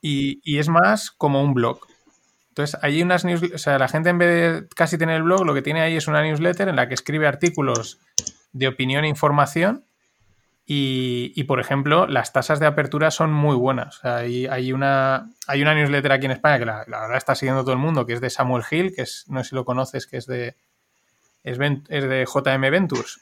y, y, es más como un blog. Entonces, hay unas newsletters, o sea, la gente en vez de casi tener el blog, lo que tiene ahí es una newsletter en la que escribe artículos de opinión e información y, por ejemplo, las tasas de apertura son muy buenas. hay, hay, una, hay una newsletter aquí en España que la, verdad está siguiendo todo el mundo, que es de Samuel Hill, que es, no sé si lo conoces, que es de, es, de JM Ventures.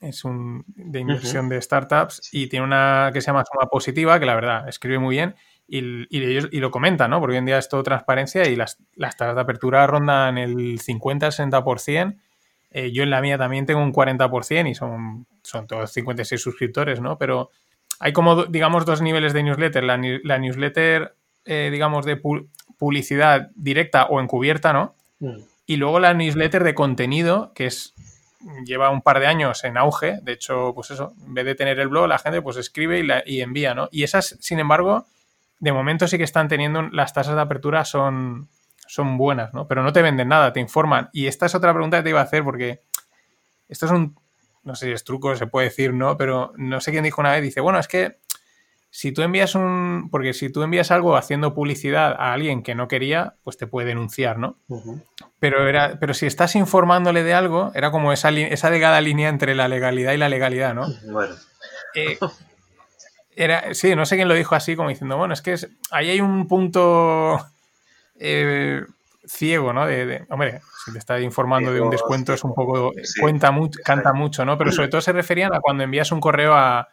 Es un de inversión de startups y tiene una que se llama Suma Positiva, que la verdad escribe muy bien y, y, ellos, y lo comenta, ¿no? Porque hoy en día es todo transparencia y las, las tasas de apertura rondan el 50-60%. Eh, yo en la mía también tengo un 40% y son son todos 56 suscriptores, ¿no? Pero hay como, digamos, dos niveles de newsletter. La, newsletter, eh, digamos, de publicidad directa o encubierta, ¿no? Mm. Y luego la newsletter de contenido, que es lleva un par de años en auge. De hecho, pues eso, en vez de tener el blog, la gente pues escribe y, la, y envía, ¿no? Y esas, sin embargo, de momento sí que están teniendo, las tasas de apertura son, son buenas, ¿no? Pero no te venden nada, te informan. Y esta es otra pregunta que te iba a hacer porque esto es un, no sé si es truco, se puede decir, ¿no? Pero no sé quién dijo una vez, dice, bueno, es que si tú envías un, porque si tú envías algo haciendo publicidad a alguien que no quería, pues te puede denunciar, ¿no? Pero era, pero si estás informándole de algo, era como esa, esa delgada línea entre la legalidad y la legalidad, ¿no? Bueno. Eh, era, sí, no sé quién lo dijo así, como diciendo, bueno, es que ahí hay un punto eh, ciego, ¿no? De, hombre, si te está informando de un descuento es un poco, cuenta mucho, canta mucho, ¿no? Pero sobre todo se referían a cuando envías un correo a,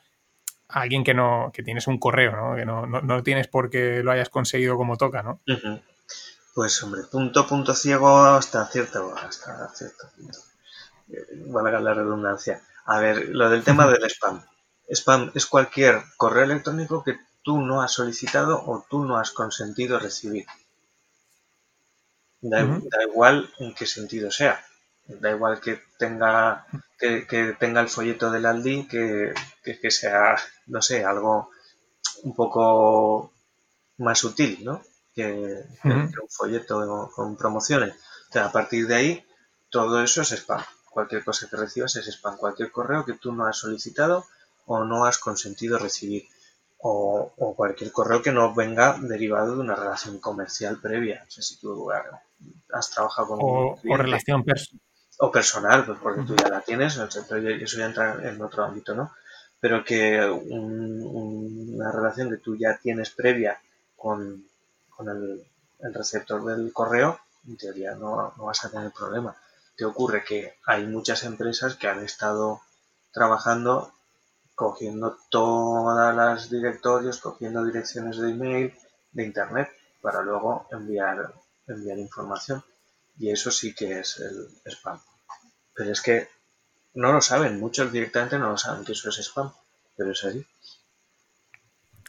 alguien que no, que tienes un correo, ¿no? Que no, no, tienes porque lo hayas conseguido como toca, ¿no? Pues hombre, punto, punto ciego hasta cierto, hasta cierto punto. Eh, valga la redundancia. A ver, lo del tema del spam. Spam es cualquier correo electrónico que tú no has solicitado o tú no has consentido recibir. Da, igual en qué sentido sea. Da igual que tenga, que, tenga el folleto del Aldi, que, que, sea, no sé, algo un poco más sutil, ¿no? Que, un folleto con promociones. a partir de ahí, todo eso es spam. Cualquier cosa que recibas es spam. Cualquier correo que tú no has solicitado o no has consentido recibir. O, cualquier correo que no venga derivado de una relación comercial previa. O sea, si tú has trabajado con o, un o relación o personal, pues porque tú ya la tienes, eso ya entra en otro ámbito, ¿no? Pero que una relación que tú ya tienes previa con, el, receptor del correo, en teoría no, no vas a tener problema. Te ocurre que hay muchas empresas que han estado trabajando cogiendo todas las directorios, cogiendo direcciones de email, de internet, para luego enviar, enviar información. Y eso sí que es el spam. Pero es que no lo saben, muchos directamente no lo saben que eso es spam, pero es así.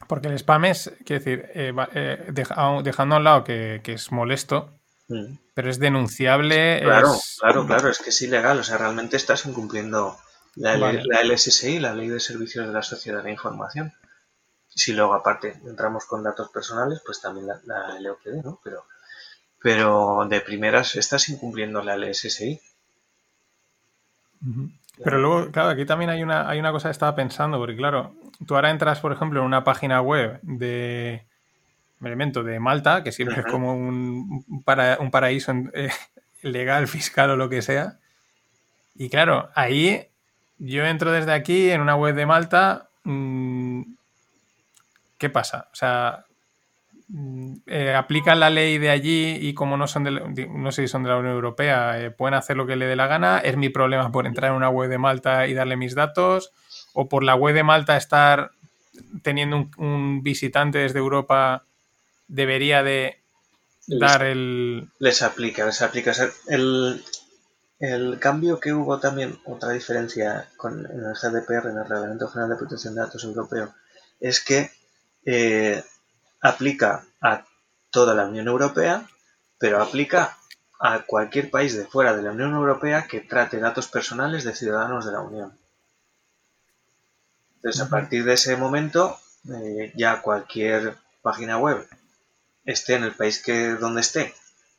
Porque el spam es, quiero decir, eh, eh, dejando a un lado que, es molesto, mm. pero es denunciable. Claro, claro, claro, es que es ilegal, o sea, realmente estás incumpliendo la, LSSI, la Ley de Servicios de la Sociedad de Información. Si luego aparte entramos con datos personales, pues también la, la LOPD, ¿no? Pero, pero de primeras estás incumpliendo la LSSI. Pero luego, claro, aquí también hay una, hay una cosa que estaba pensando, porque claro, tú ahora entras, por ejemplo, en una página web de elemento de Malta, que siempre es como un, un paraíso eh, legal, fiscal o lo que sea. Y claro, ahí yo entro desde aquí en una web de Malta. Mm, ¿Qué pasa? O sea, mm, eh, aplican la ley de allí y como no son de, no sé si son de la Unión Europea, eh, pueden hacer lo que le dé la gana. Es mi problema por entrar en una web de Malta y darle mis datos, o por la web de Malta estar teniendo un, un visitante desde Europa debería de dar el. Les aplica, les aplica. El, el cambio que hubo también, otra diferencia con, en el GDPR, en el Reglamento General de Protección de Datos Europeo, es que eh, aplica a toda la Unión Europea, pero aplica a cualquier país de fuera de la Unión Europea que trate datos personales de ciudadanos de la Unión. Entonces, a partir de ese momento, eh, ya cualquier página web esté en el país que donde esté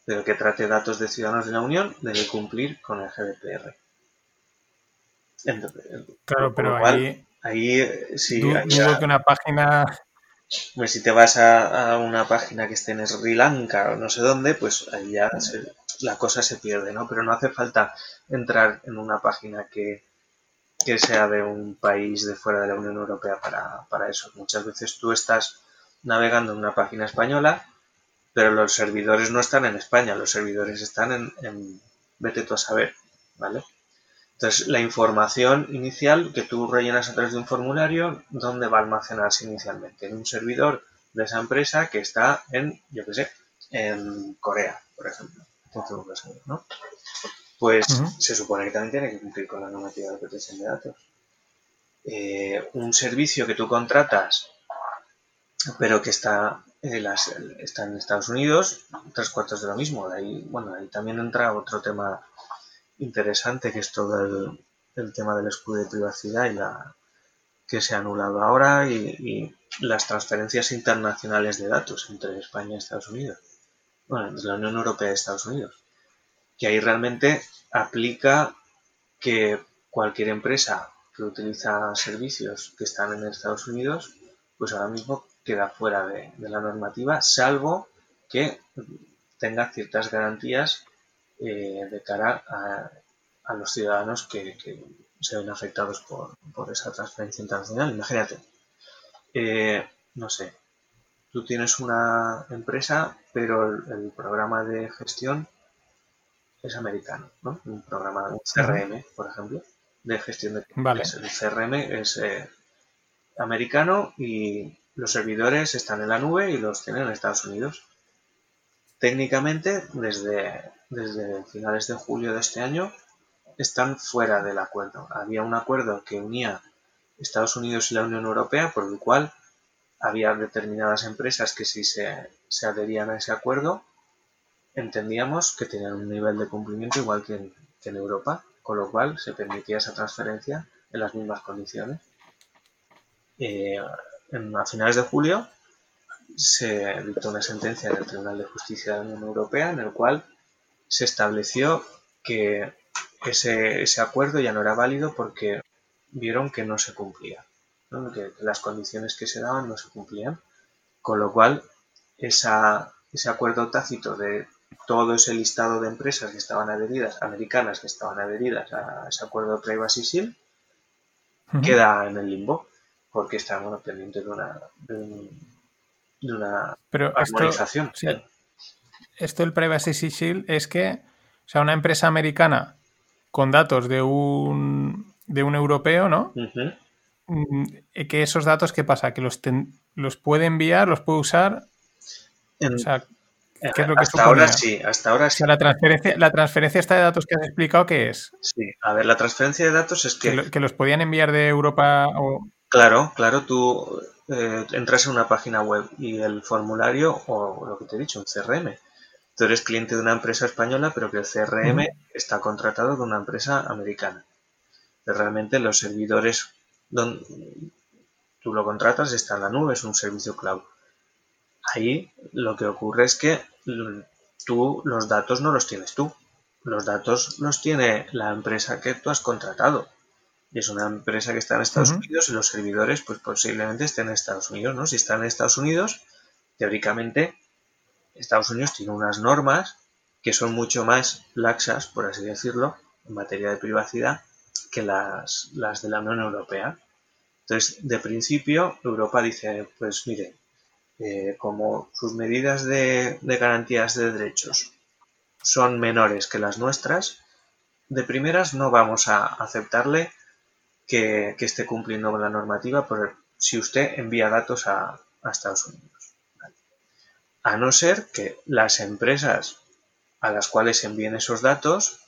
pero que trate datos de ciudadanos de la Unión debe cumplir con el GDPR. claro, pero ahí, ahí sí. Dudo que una página. Pues si te vas a, una página que esté en Sri Lanka o no sé dónde, pues ahí ya la cosa se pierde, ¿no? Pero no hace falta entrar en una página que, que sea de un país de fuera de la Unión Europea para, para eso. Muchas veces tú estás navegando en una página española pero los servidores no están en España, los servidores están en, vete tú a saber, ¿vale? Entonces, la información inicial que tú rellenas a través de un formulario, ¿dónde va a almacenarse inicialmente? En un servidor de esa empresa que está en, yo qué sé, en Corea, por ejemplo. ¿no? Pues se supone que también tiene que cumplir con la normativa de protección de datos. Eh, un servicio que tú contratas, pero que está eh, las, está en Estados Unidos, tres cuartos de lo mismo. ahí, bueno, ahí también entra otro tema interesante que es todo el, tema del escudo de privacidad y la que se ha anulado ahora y, las transferencias internacionales de datos entre España y Estados Unidos. Bueno, entre la Unión Europea y Estados Unidos. Que ahí realmente aplica que cualquier empresa que utiliza servicios que están en Estados Unidos, pues ahora mismo queda fuera de, la normativa, salvo que tenga ciertas garantías eh, de cara a, los ciudadanos que, se ven afectados por, esa transferencia internacional. Imagínate, eh, no sé, tú tienes una empresa, pero el, programa de gestión es americano, ¿no? Un programa, un CRM, por ejemplo, de gestión de vale. El CRM es eh, americano y los servidores están en la nube y los tienen en Estados Unidos. Técnicamente, desde, finales de julio de este año, están fuera del acuerdo. Había un acuerdo que unía Estados Unidos y la Unión Europea, por el cual había determinadas empresas que si se, adherían a ese acuerdo, entendíamos que tenían un nivel de cumplimiento igual que en, Europa, con lo cual se permitía esa transferencia en las mismas condiciones. Eh, a finales de julio se dictó una sentencia del Tribunal de Justicia de la Unión Europea en el cual se estableció que ese, ese acuerdo ya no era válido porque vieron que no se cumplía que las condiciones que se daban no se cumplían, con lo cual ese acuerdo tácito de todo ese listado de empresas que estaban adheridas, americanas que estaban adheridas a ese acuerdo de Privacy Shield, queda en el limbo, porque estamos pendientes de una, de, una Pero armonización. Esto, esto del Privacy Shield es que, o sea, una empresa americana con datos de un, de un europeo, ¿no? Mm, que esos datos, ¿qué pasa? Que los, los puede enviar, los puede usar. o sea, ¿qué es lo que hasta ahora sí, hasta ahora sí. la transferencia, la transferencia esta de datos que has explicado, ¿qué es? Sí, a ver, la transferencia de datos es que. Que, los podían enviar de Europa o. Claro, claro, tú eh, entras en una página web y el formulario, o lo que te he dicho, un CRM. Tú eres cliente de una empresa española, pero que el CRM está contratado con una empresa americana. realmente los servidores donde tú lo contratas, está en la nube, es un servicio cloud. Ahí lo que ocurre es que tú los datos no los tienes tú, los datos los tiene la empresa que tú has contratado. Y es una empresa que está en Estados Unidos y los servidores pues posiblemente estén en Estados Unidos, ¿no? Si están en Estados Unidos, teóricamente Estados Unidos tiene unas normas que son mucho más laxas, por así decirlo, en materia de privacidad que las, las de la Unión Europea. Entonces, de principio, Europa dice, pues mire, eh, como sus medidas de, garantías de derechos son menores que las nuestras, de primeras no vamos a aceptarle que, esté cumpliendo con la normativa por, si usted envía datos a, Estados Unidos. A no ser que las empresas a las cuales envíen esos datos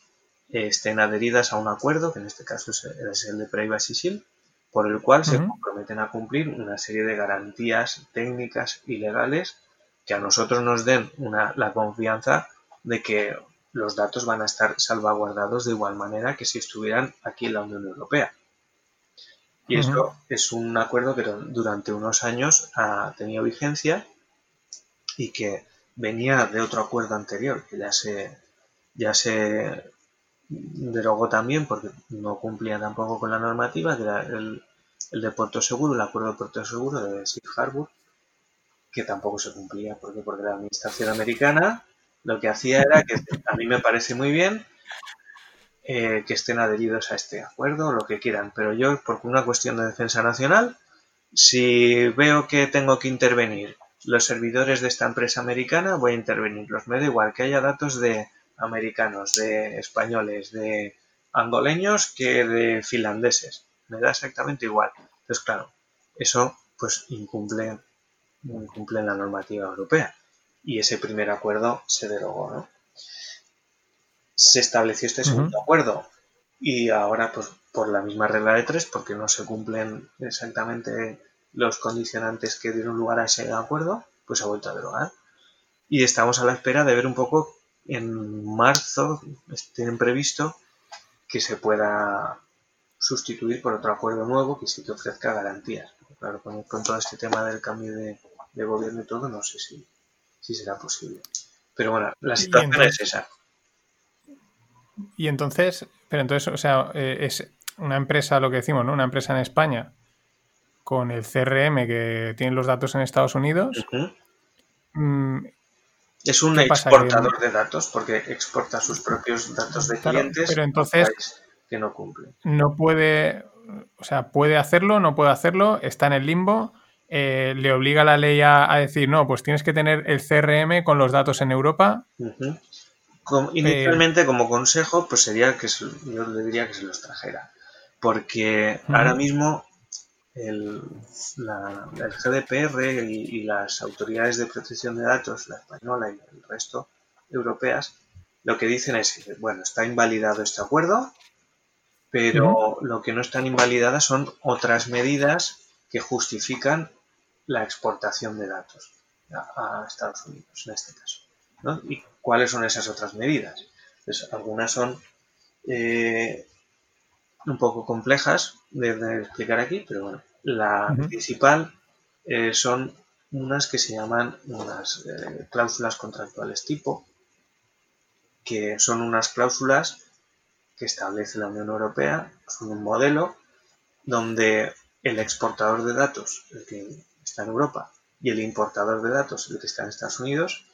estén adheridas a un acuerdo, que en este caso es el de Privacy Shield, por el cual se comprometen a cumplir una serie de garantías técnicas y legales que a nosotros nos den la confianza de que los datos van a estar salvaguardados de igual manera que si estuvieran aquí en la Unión Europea. Y esto es un acuerdo que durante unos años ha tenido vigencia y que venía de otro acuerdo anterior que ya se, ya se derogó también porque no cumplía tampoco con la normativa, que era el, de Puerto Seguro, el acuerdo de Puerto Seguro de Safe Harbor, que tampoco se cumplía, porque porque la administración americana lo que hacía era que a mí me parece muy bien eh, que estén adheridos a este acuerdo, lo que quieran, pero yo, por una cuestión de defensa nacional, si veo que tengo que intervenir los servidores de esta empresa americana, voy a intervenirlos. Me da igual que haya datos de americanos, de españoles, de angoleños que de finlandeses. Me da exactamente igual. Entonces, claro, eso pues incumple, incumple la normativa europea. Y ese primer acuerdo se derogó, ¿no? Se estableció este segundo acuerdo y ahora, pues por la misma regla de tres, porque no se cumplen exactamente los condicionantes que dieron lugar a ese acuerdo, pues se ha vuelto a derogar. Y estamos a la espera de ver un poco en marzo tienen previsto que se pueda sustituir por otro acuerdo nuevo que sí que ofrezca garantías. Claro, con, todo este tema del cambio de, gobierno y todo, no sé si, si será posible. Pero bueno, la situación es esa. Y entonces, pero entonces, o sea, eh, es una empresa, lo que decimos, ¿no? Una empresa en España con el CRM que tiene los datos en Estados Unidos. Es un exportador de datos porque exporta sus propios datos de clientes pero entonces, que no cumple. No puede, o sea, puede hacerlo, no puede hacerlo, está en el limbo. eh, le obliga la ley a, decir, no, pues tienes que tener el CRM con los datos en Europa. Inicialmente, como consejo, pues sería que yo le diría que se los trajera. Porque ahora mismo el, GDPR y, las autoridades de protección de datos, la española y el resto europeas, lo que dicen es, bueno, está invalidado este acuerdo, pero lo que no están invalidadas son otras medidas que justifican la exportación de datos a, Estados Unidos, en este caso. ¿Y cuáles son esas otras medidas? Pues algunas son eh, un poco complejas de, explicar aquí, pero bueno, la principal eh, son unas que se llaman unas eh, cláusulas contractuales tipo, que son unas cláusulas que establece la Unión Europea, son un modelo donde el exportador de datos, el que está en Europa, y el importador de datos, el que está en Estados Unidos,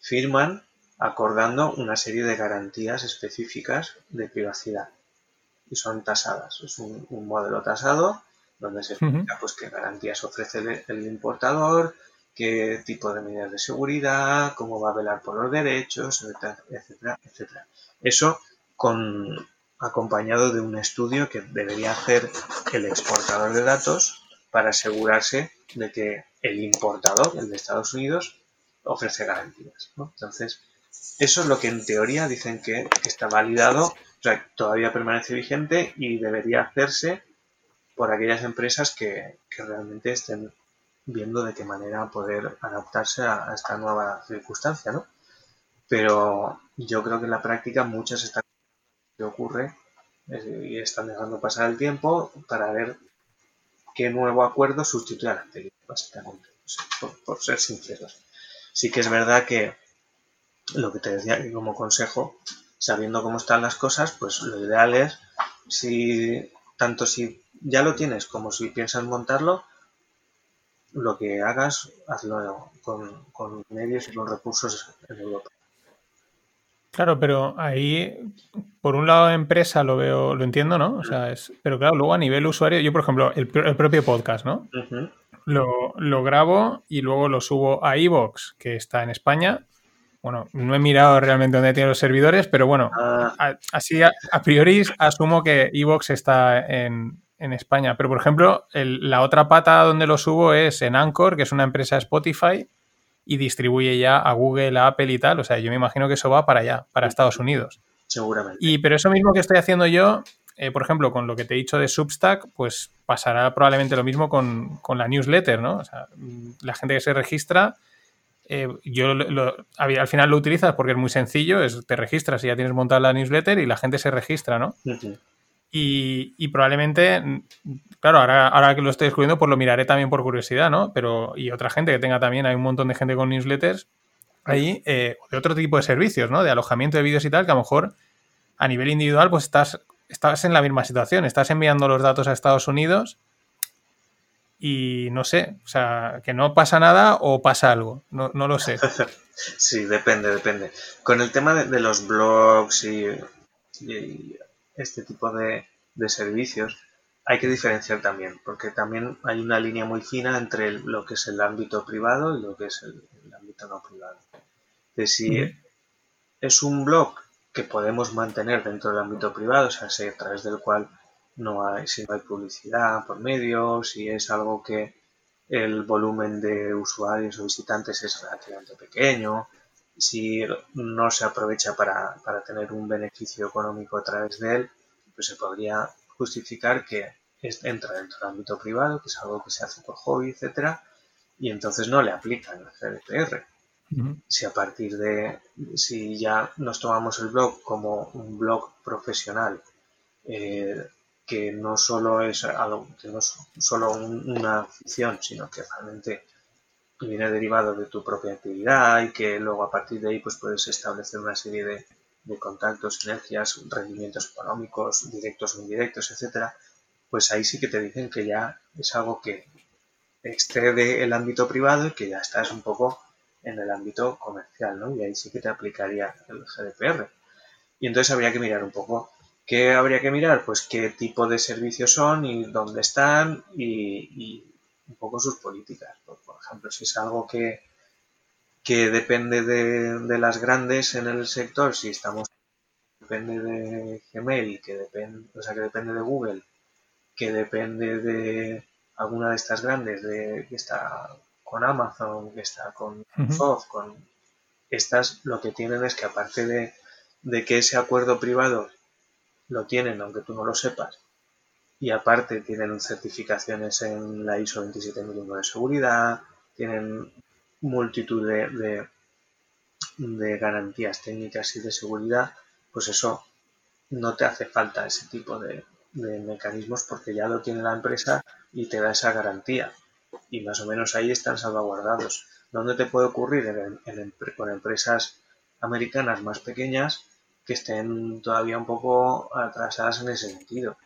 firman acordando una serie de garantías específicas de privacidad y son tasadas. Es un, modelo tasado donde se explica pues, qué garantías ofrece el, importador, qué tipo de medidas de seguridad, cómo va a velar por los derechos, etcétera, etcétera. Eso con, acompañado de un estudio que debería hacer el exportador de datos para asegurarse de que el importador, el de Estados Unidos, ofrece garantías. Entonces, eso es lo que en teoría dicen que, está validado, o sea, todavía permanece vigente y debería hacerse por aquellas empresas que, realmente estén viendo de qué manera poder adaptarse a, esta nueva circunstancia, ¿no? Pero yo creo que en la práctica muchas están que ocurre eh, y están dejando pasar el tiempo para ver qué nuevo acuerdo sustituye al anterior, básicamente, por, ser sinceros. Sí que es verdad que lo que te decía que como consejo, sabiendo cómo están las cosas, pues lo ideal es, si tanto si ya lo tienes como si piensas montarlo, lo que hagas, hazlo con, con medios y con recursos en Europa. Claro, pero ahí, por un lado, empresa lo veo, lo entiendo, ¿no? O sea, es, pero claro, luego a nivel usuario, yo, por ejemplo, el, propio podcast, ¿no? lo, grabo y luego lo subo a Evox, que está en España. Bueno, no he mirado realmente dónde tiene los servidores, pero bueno, ah. así a, priori asumo que Evox está en, España. Pero, por ejemplo, la otra pata donde lo subo es en Anchor, que es una empresa Spotify y distribuye ya a Google, a Apple y tal. O sea, yo me imagino que eso va para allá, para Estados Unidos. Seguramente. Y, pero eso mismo que estoy haciendo yo, eh, por ejemplo, con lo que te he dicho de Substack, pues pasará probablemente lo mismo con, la newsletter, ¿no? O sea, la gente que se registra, eh, yo al final lo utilizas porque es muy sencillo, es, te registras y ya tienes montada la newsletter y la gente se registra, ¿no? Y, probablemente, claro, ahora, ahora que lo estoy descubriendo, pues lo miraré también por curiosidad, ¿no? Pero, y otra gente que tenga también, hay un montón de gente con newsletters ahí, eh, de otro tipo de servicios, ¿no? De alojamiento de vídeos y tal, que a lo mejor a nivel individual, pues estás, estás en la misma situación, estás enviando los datos a Estados Unidos y no sé, o sea, que no pasa nada o pasa algo, no, lo sé. sí, depende, depende. Con el tema de, los blogs y este tipo de, servicios, hay que diferenciar también, porque también hay una línea muy fina entre lo que es el ámbito privado y lo que es el, ámbito no privado. De si es un blog que podemos mantener dentro del ámbito privado, o sea, a través del cual no hay, si no hay publicidad por medio, si es algo que el volumen de usuarios o visitantes es relativamente pequeño, si no se aprovecha para, tener un beneficio económico a través de él, pues se podría justificar que entra dentro del ámbito privado, que es algo que se hace por hobby, etcétera, y entonces no le aplican el GDPR. Si a partir de, si ya nos tomamos el blog como un blog profesional, eh, que no solo es algo, que no es solo una afición, sino que realmente viene derivado de tu propia actividad y que luego a partir de ahí pues puedes establecer una serie de, contactos, sinergias, rendimientos económicos, directos o indirectos, etcétera, pues ahí sí que te dicen que ya es algo que excede el ámbito privado y que ya estás un poco en el ámbito comercial, ¿no? Y ahí sí que te aplicaría el GDPR. Y entonces habría que mirar un poco ¿Qué habría que mirar? Pues qué tipo de servicios son y dónde están y, un poco sus políticas. Por, ejemplo, si es algo que, que depende de, las grandes en el sector, si estamos depende de Gmail, que depende, o sea, que depende de Google, que depende de alguna de estas grandes, de que está con Amazon, que está con Soft, con estas, lo que tienen es que aparte de, de que ese acuerdo privado lo tienen, aunque tú no lo sepas, y aparte tienen certificaciones en la ISO 27001 de seguridad, tienen multitud de, de, garantías técnicas y de seguridad, pues eso no te hace falta ese tipo de, mecanismos porque ya lo tiene la empresa y te da esa garantía. Y más o menos ahí están salvaguardados. ¿Dónde te puede ocurrir? con empresas americanas más pequeñas que estén todavía un poco atrasadas en ese sentido.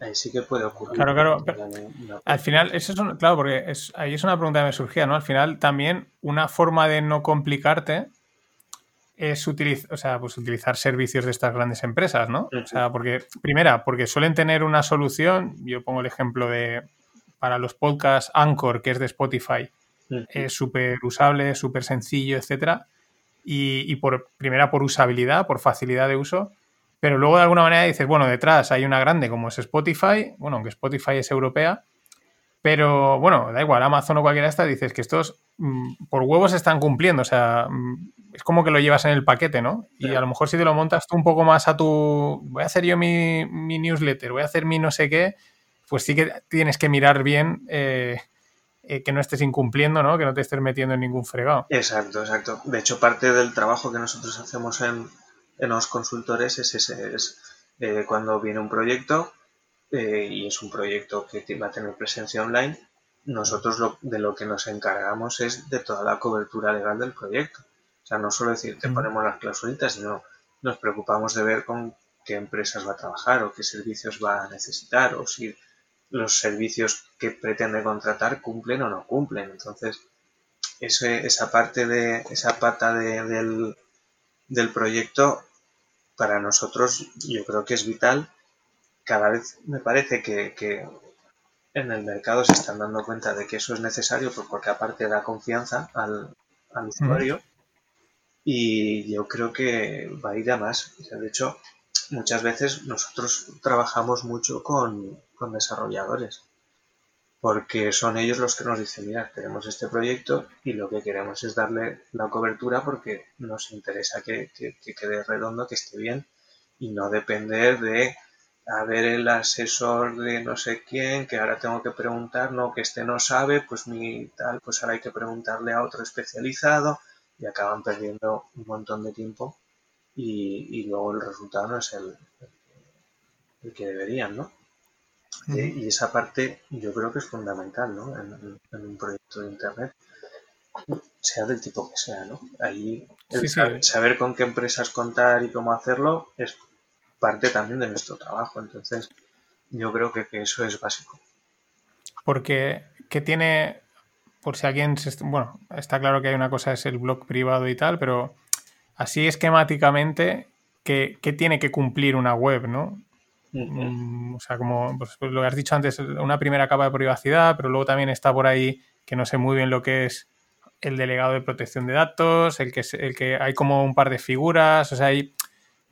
Ahí sí que puede ocurrir. Claro, claro. al final, eso es claro, porque es, ahí es una pregunta que me surgía, ¿no? Al final, también una forma de no complicarte es utilizar, o sea, pues utilizar servicios de estas grandes empresas, ¿no? O sea, porque, primera, porque suelen tener una solución, yo pongo el ejemplo de, para los podcasts Anchor, que es de Spotify, es súper usable, súper sencillo, etcétera, y, y por, primera, por usabilidad, por facilidad de uso, pero luego de alguna manera dices, bueno, detrás hay una grande como es Spotify, bueno, aunque Spotify es europea, pero bueno, da igual, Amazon o cualquiera de estas, dices que estos mm, por huevos están cumpliendo, o sea, mm, es como que lo llevas en el paquete, ¿no? Y a lo mejor si te lo montas tú un poco más a tu, voy a hacer yo mi, newsletter, voy a hacer mi no sé qué, pues sí que tienes que mirar bien eh, eh, que no estés incumpliendo, ¿no? Que no te estés metiendo en ningún fregado. Exacto, exacto. De hecho, parte del trabajo que nosotros hacemos en, en los consultores es ese, es eh, cuando viene un proyecto eh, y es un proyecto que va a tener presencia online, nosotros lo, de lo que nos encargamos es de toda la cobertura legal del proyecto. O sea, no solo decir te ponemos las clausulitas, sino nos preocupamos de ver con qué empresas va a trabajar o qué servicios va a necesitar o si los servicios que pretende contratar cumplen o no cumplen. Entonces, esa parte de esa pata del, del proyecto para nosotros yo creo que es vital. Cada vez me parece que, en el mercado se están dando cuenta de que eso es necesario pues, porque aparte da confianza al, usuario y yo creo que va a ir a más. de hecho, muchas veces nosotros trabajamos mucho con, con desarrolladores porque son ellos los que nos dicen, mira, tenemos este proyecto y lo que queremos es darle la cobertura porque nos interesa que, quede redondo, que esté bien y no depender de a el asesor de no sé quién, que ahora tengo que preguntar, no, que este no sabe, pues mi tal, pues ahora hay que preguntarle a otro especializado y acaban perdiendo un montón de tiempo y, luego el resultado no es el que deberían, ¿no? Y esa parte yo creo que es fundamental ¿no? en, un proyecto de Internet, sea del tipo que sea. ¿no? Ahí saber, con qué empresas contar y cómo hacerlo es parte también de nuestro trabajo. Entonces, yo creo que, eso es básico. Porque, ¿qué tiene, por si alguien, bueno, está claro que hay una cosa, es el blog privado y tal, pero así esquemáticamente, ¿qué, qué tiene que cumplir una web, no? Mm, o sea, como pues, pues, lo que has dicho antes, una primera capa de privacidad, pero luego también está por ahí que no sé muy bien lo que es el delegado de protección de datos, el que, el que hay como un par de figuras, o sea, hay,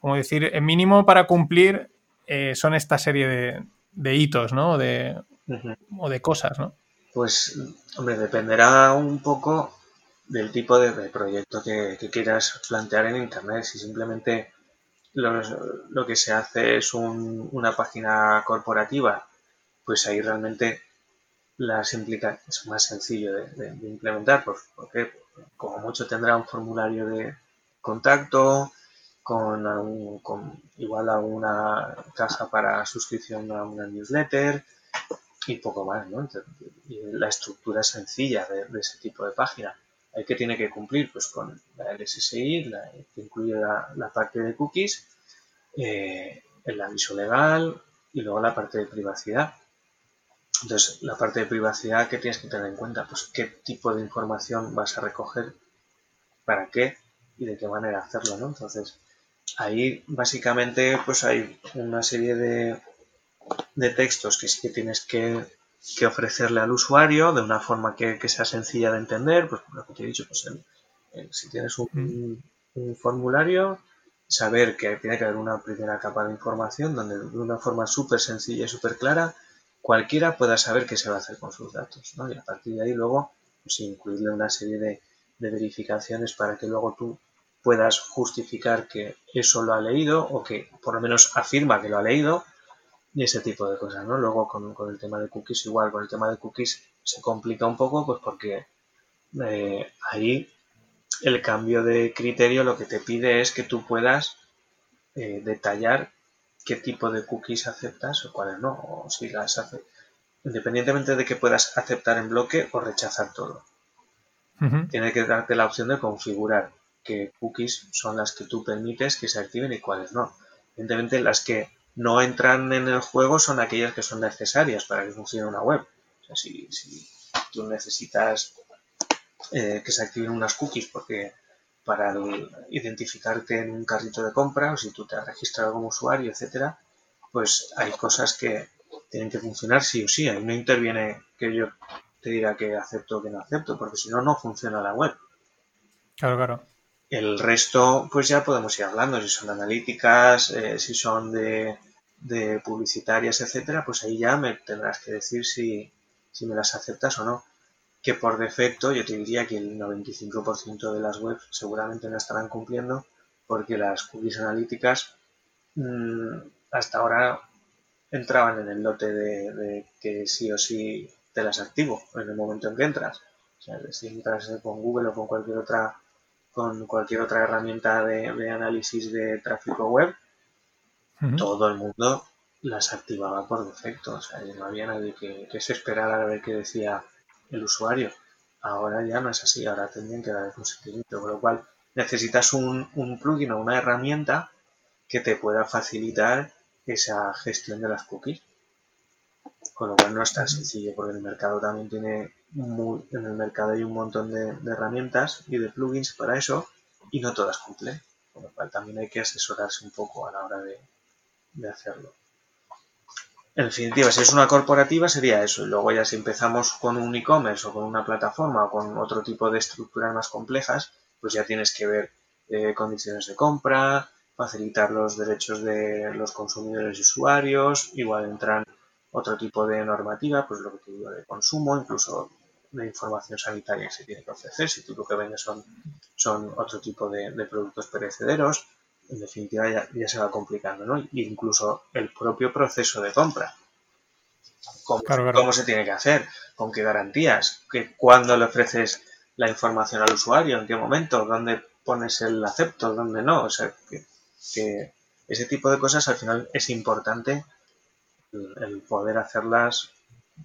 como decir, el mínimo para cumplir eh, son esta serie de, hitos, ¿no? De, O de cosas, ¿no? Pues, hombre, dependerá un poco del tipo de, proyecto que, que, quieras plantear en Internet. Si simplemente lo, que se hace es una página corporativa, pues ahí realmente las implica es más sencillo de, implementar, porque como mucho tendrá un formulario de contacto, con, con igual alguna caja para suscripción a una newsletter y poco más, ¿no? y la estructura sencilla de ese tipo de página que tiene que cumplir? Pues con la LSSI, la, que incluye la, parte de cookies, eh, el aviso legal y luego la parte de privacidad. Entonces, la parte de privacidad que tienes que tener en cuenta, pues qué tipo de información vas a recoger, para qué y de qué manera hacerlo, ¿no? Entonces, ahí básicamente pues hay una serie de, de textos que sí que tienes que que ofrecerle al usuario de una forma que, sea sencilla de entender, pues lo que te he dicho, pues si tienes un, un, formulario, saber que tiene que haber una primera capa de información donde de una forma súper sencilla y súper clara cualquiera pueda saber qué se va a hacer con sus datos, ¿no? Y a partir de ahí luego pues, incluirle una serie de, de verificaciones para que luego tú puedas justificar que eso lo ha leído o que por lo menos afirma que lo ha leído y ese tipo de cosas, ¿no? Luego con, el tema de cookies igual, con el tema de cookies se complica un poco pues porque eh, ahí el cambio de criterio lo que te pide es que tú puedas eh, detallar qué tipo de cookies aceptas o cuáles no, o si las hace, independientemente de que puedas aceptar en bloque o rechazar todo. Tiene que darte la opción de configurar qué cookies son las que tú permites que se activen y cuáles no. Evidentemente las que no entran en el juego son aquellas que son necesarias para que funcione una web. O sea, si, tú necesitas eh, que se activen unas cookies porque para identificarte en un carrito de compra o si tú te has registrado como usuario, etcétera, pues hay cosas que tienen que funcionar sí o sí. Ahí no interviene que yo te diga que acepto o que no acepto, porque si no, no funciona la web. Claro, claro. El resto, pues ya podemos ir hablando, si son analíticas, eh, si son de, de, publicitarias, etcétera, pues ahí ya me tendrás que decir si, si me las aceptas o no. Que por defecto yo te diría que el 95% de las webs seguramente no estarán cumpliendo porque las cookies analíticas mmm, hasta ahora entraban en el lote de, que sí o sí te las activo en el momento en que entras. O sea, si entras con Google o con cualquier otra con cualquier otra herramienta de, análisis de tráfico web, todo el mundo las activaba por defecto. O sea, no había nadie que, se esperara a ver qué decía el usuario. Ahora ya no es así, ahora tendrían que dar el consentimiento, con lo cual necesitas un, un plugin o una herramienta que te pueda facilitar esa gestión de las cookies. Con lo cual no es tan sencillo, porque el mercado también tiene en el mercado hay un montón de, herramientas y de plugins para eso y no todas cumplen, con lo cual también hay que asesorarse un poco a la hora de, hacerlo. En definitiva, si es una corporativa sería eso. Y luego ya si empezamos con un e-commerce o con una plataforma o con otro tipo de estructuras más complejas, pues ya tienes que ver eh, condiciones de compra, facilitar los derechos de los consumidores y usuarios, igual entran otro tipo de normativa, pues lo que te digo de consumo, incluso de información sanitaria que se tiene que ofrecer, si tú lo que vendes son, son otro tipo de, productos perecederos, en definitiva ya, se va complicando, ¿no? incluso el propio proceso de compra. ¿Cómo, se tiene que hacer? ¿Con qué garantías? ¿Que ¿Cuándo le ofreces la información al usuario? ¿En qué momento? ¿Dónde pones el acepto? ¿Dónde no? O sea, que, ese tipo de cosas al final es importante el, poder hacerlas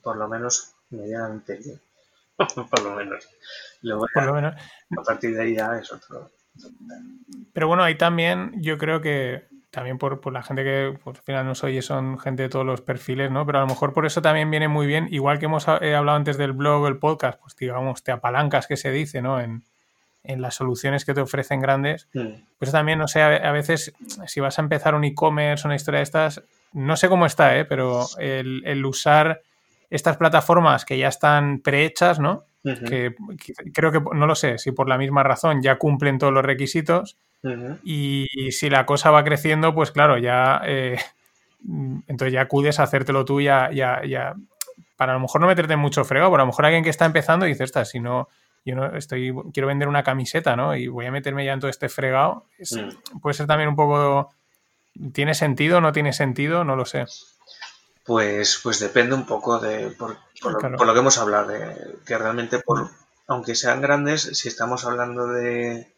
por lo menos medianamente bien. por lo menos. a, partir de ahí ya es otro. Pero bueno, ahí también yo creo que también por, la gente que pues, al final nos oye son gente de todos los perfiles, ¿no? Pero a lo mejor por eso también viene muy bien, igual que hemos hablado antes del blog, el podcast, pues digamos, te apalancas que se dice, ¿no? En, las soluciones que te ofrecen grandes, mm. pues también, no sé, a, veces si vas a empezar un e-commerce, una historia de estas, no sé cómo está, ¿eh? pero el, el usar estas plataformas que ya están prehechas, ¿no? que, creo que, no lo sé, si por la misma razón ya cumplen todos los requisitos y, si la cosa va creciendo, pues claro, ya, eh, entonces ya acudes a hacértelo tú ya, ya, ya, para a lo mejor no meterte mucho fregado, pero a lo mejor alguien que está empezando dice, esta, si no, yo no estoy, quiero vender una camiseta, ¿no? Y voy a meterme ya en todo este fregado, mm. puede ser también un poco, ¿tiene sentido o no tiene sentido? No lo sé. Pues, pues depende un poco de por, lo, que hemos hablado, de que realmente por, aunque sean grandes, si estamos hablando de,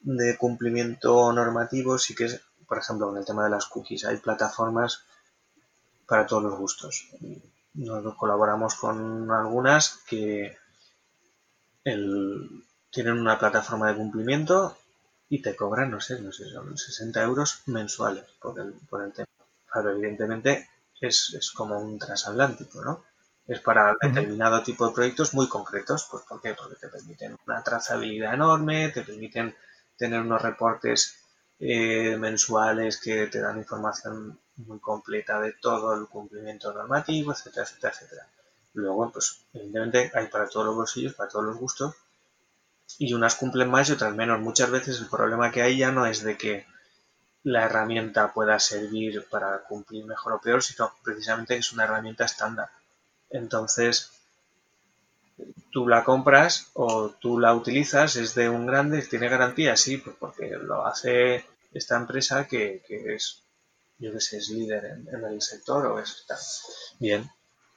de cumplimiento normativo, sí que es, por ejemplo, con el tema de las cookies, hay plataformas para todos los gustos. Nos colaboramos con algunas que tienen una plataforma de cumplimiento y te cobran, no sé, no sé, son 60 euros mensuales por el, por el tema. Claro, evidentemente es, como un transatlántico, ¿no? Es para determinado tipo de proyectos muy concretos. Pues, ¿Por qué? Porque te permiten una trazabilidad enorme, te permiten tener unos reportes eh, mensuales que te dan información muy completa de todo el cumplimiento normativo, etcétera, etcétera, etcétera. Luego, pues, evidentemente hay para todos los bolsillos, para todos los gustos, y unas cumplen más y otras menos. Muchas veces el problema que hay ya no es de que la herramienta pueda servir para cumplir mejor o peor, sino precisamente que es una herramienta estándar. Entonces, tú la compras o tú la utilizas, es de un grande, tiene garantía, sí, pues porque lo hace esta empresa que, es, yo que sé, es líder en, el sector o es bien.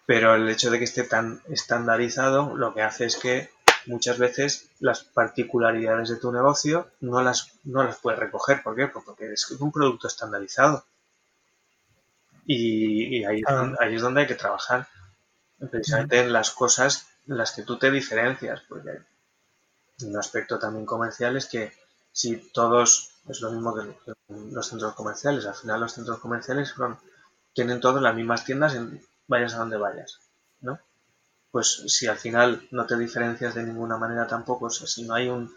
Pero el hecho de que esté tan estandarizado lo que hace es que muchas veces las particularidades de tu negocio no las, no las puedes recoger. ¿Por qué? Pues porque es un producto estandarizado. Y, ahí, ahí, es donde hay que trabajar. Precisamente en las cosas en las que tú te diferencias. Porque un aspecto también comercial es que si todos, es lo mismo que los centros comerciales, al final los centros comerciales tienen todas las mismas tiendas en vayas a donde vayas. Pues si al final no te diferencias de ninguna manera tampoco, si no hay un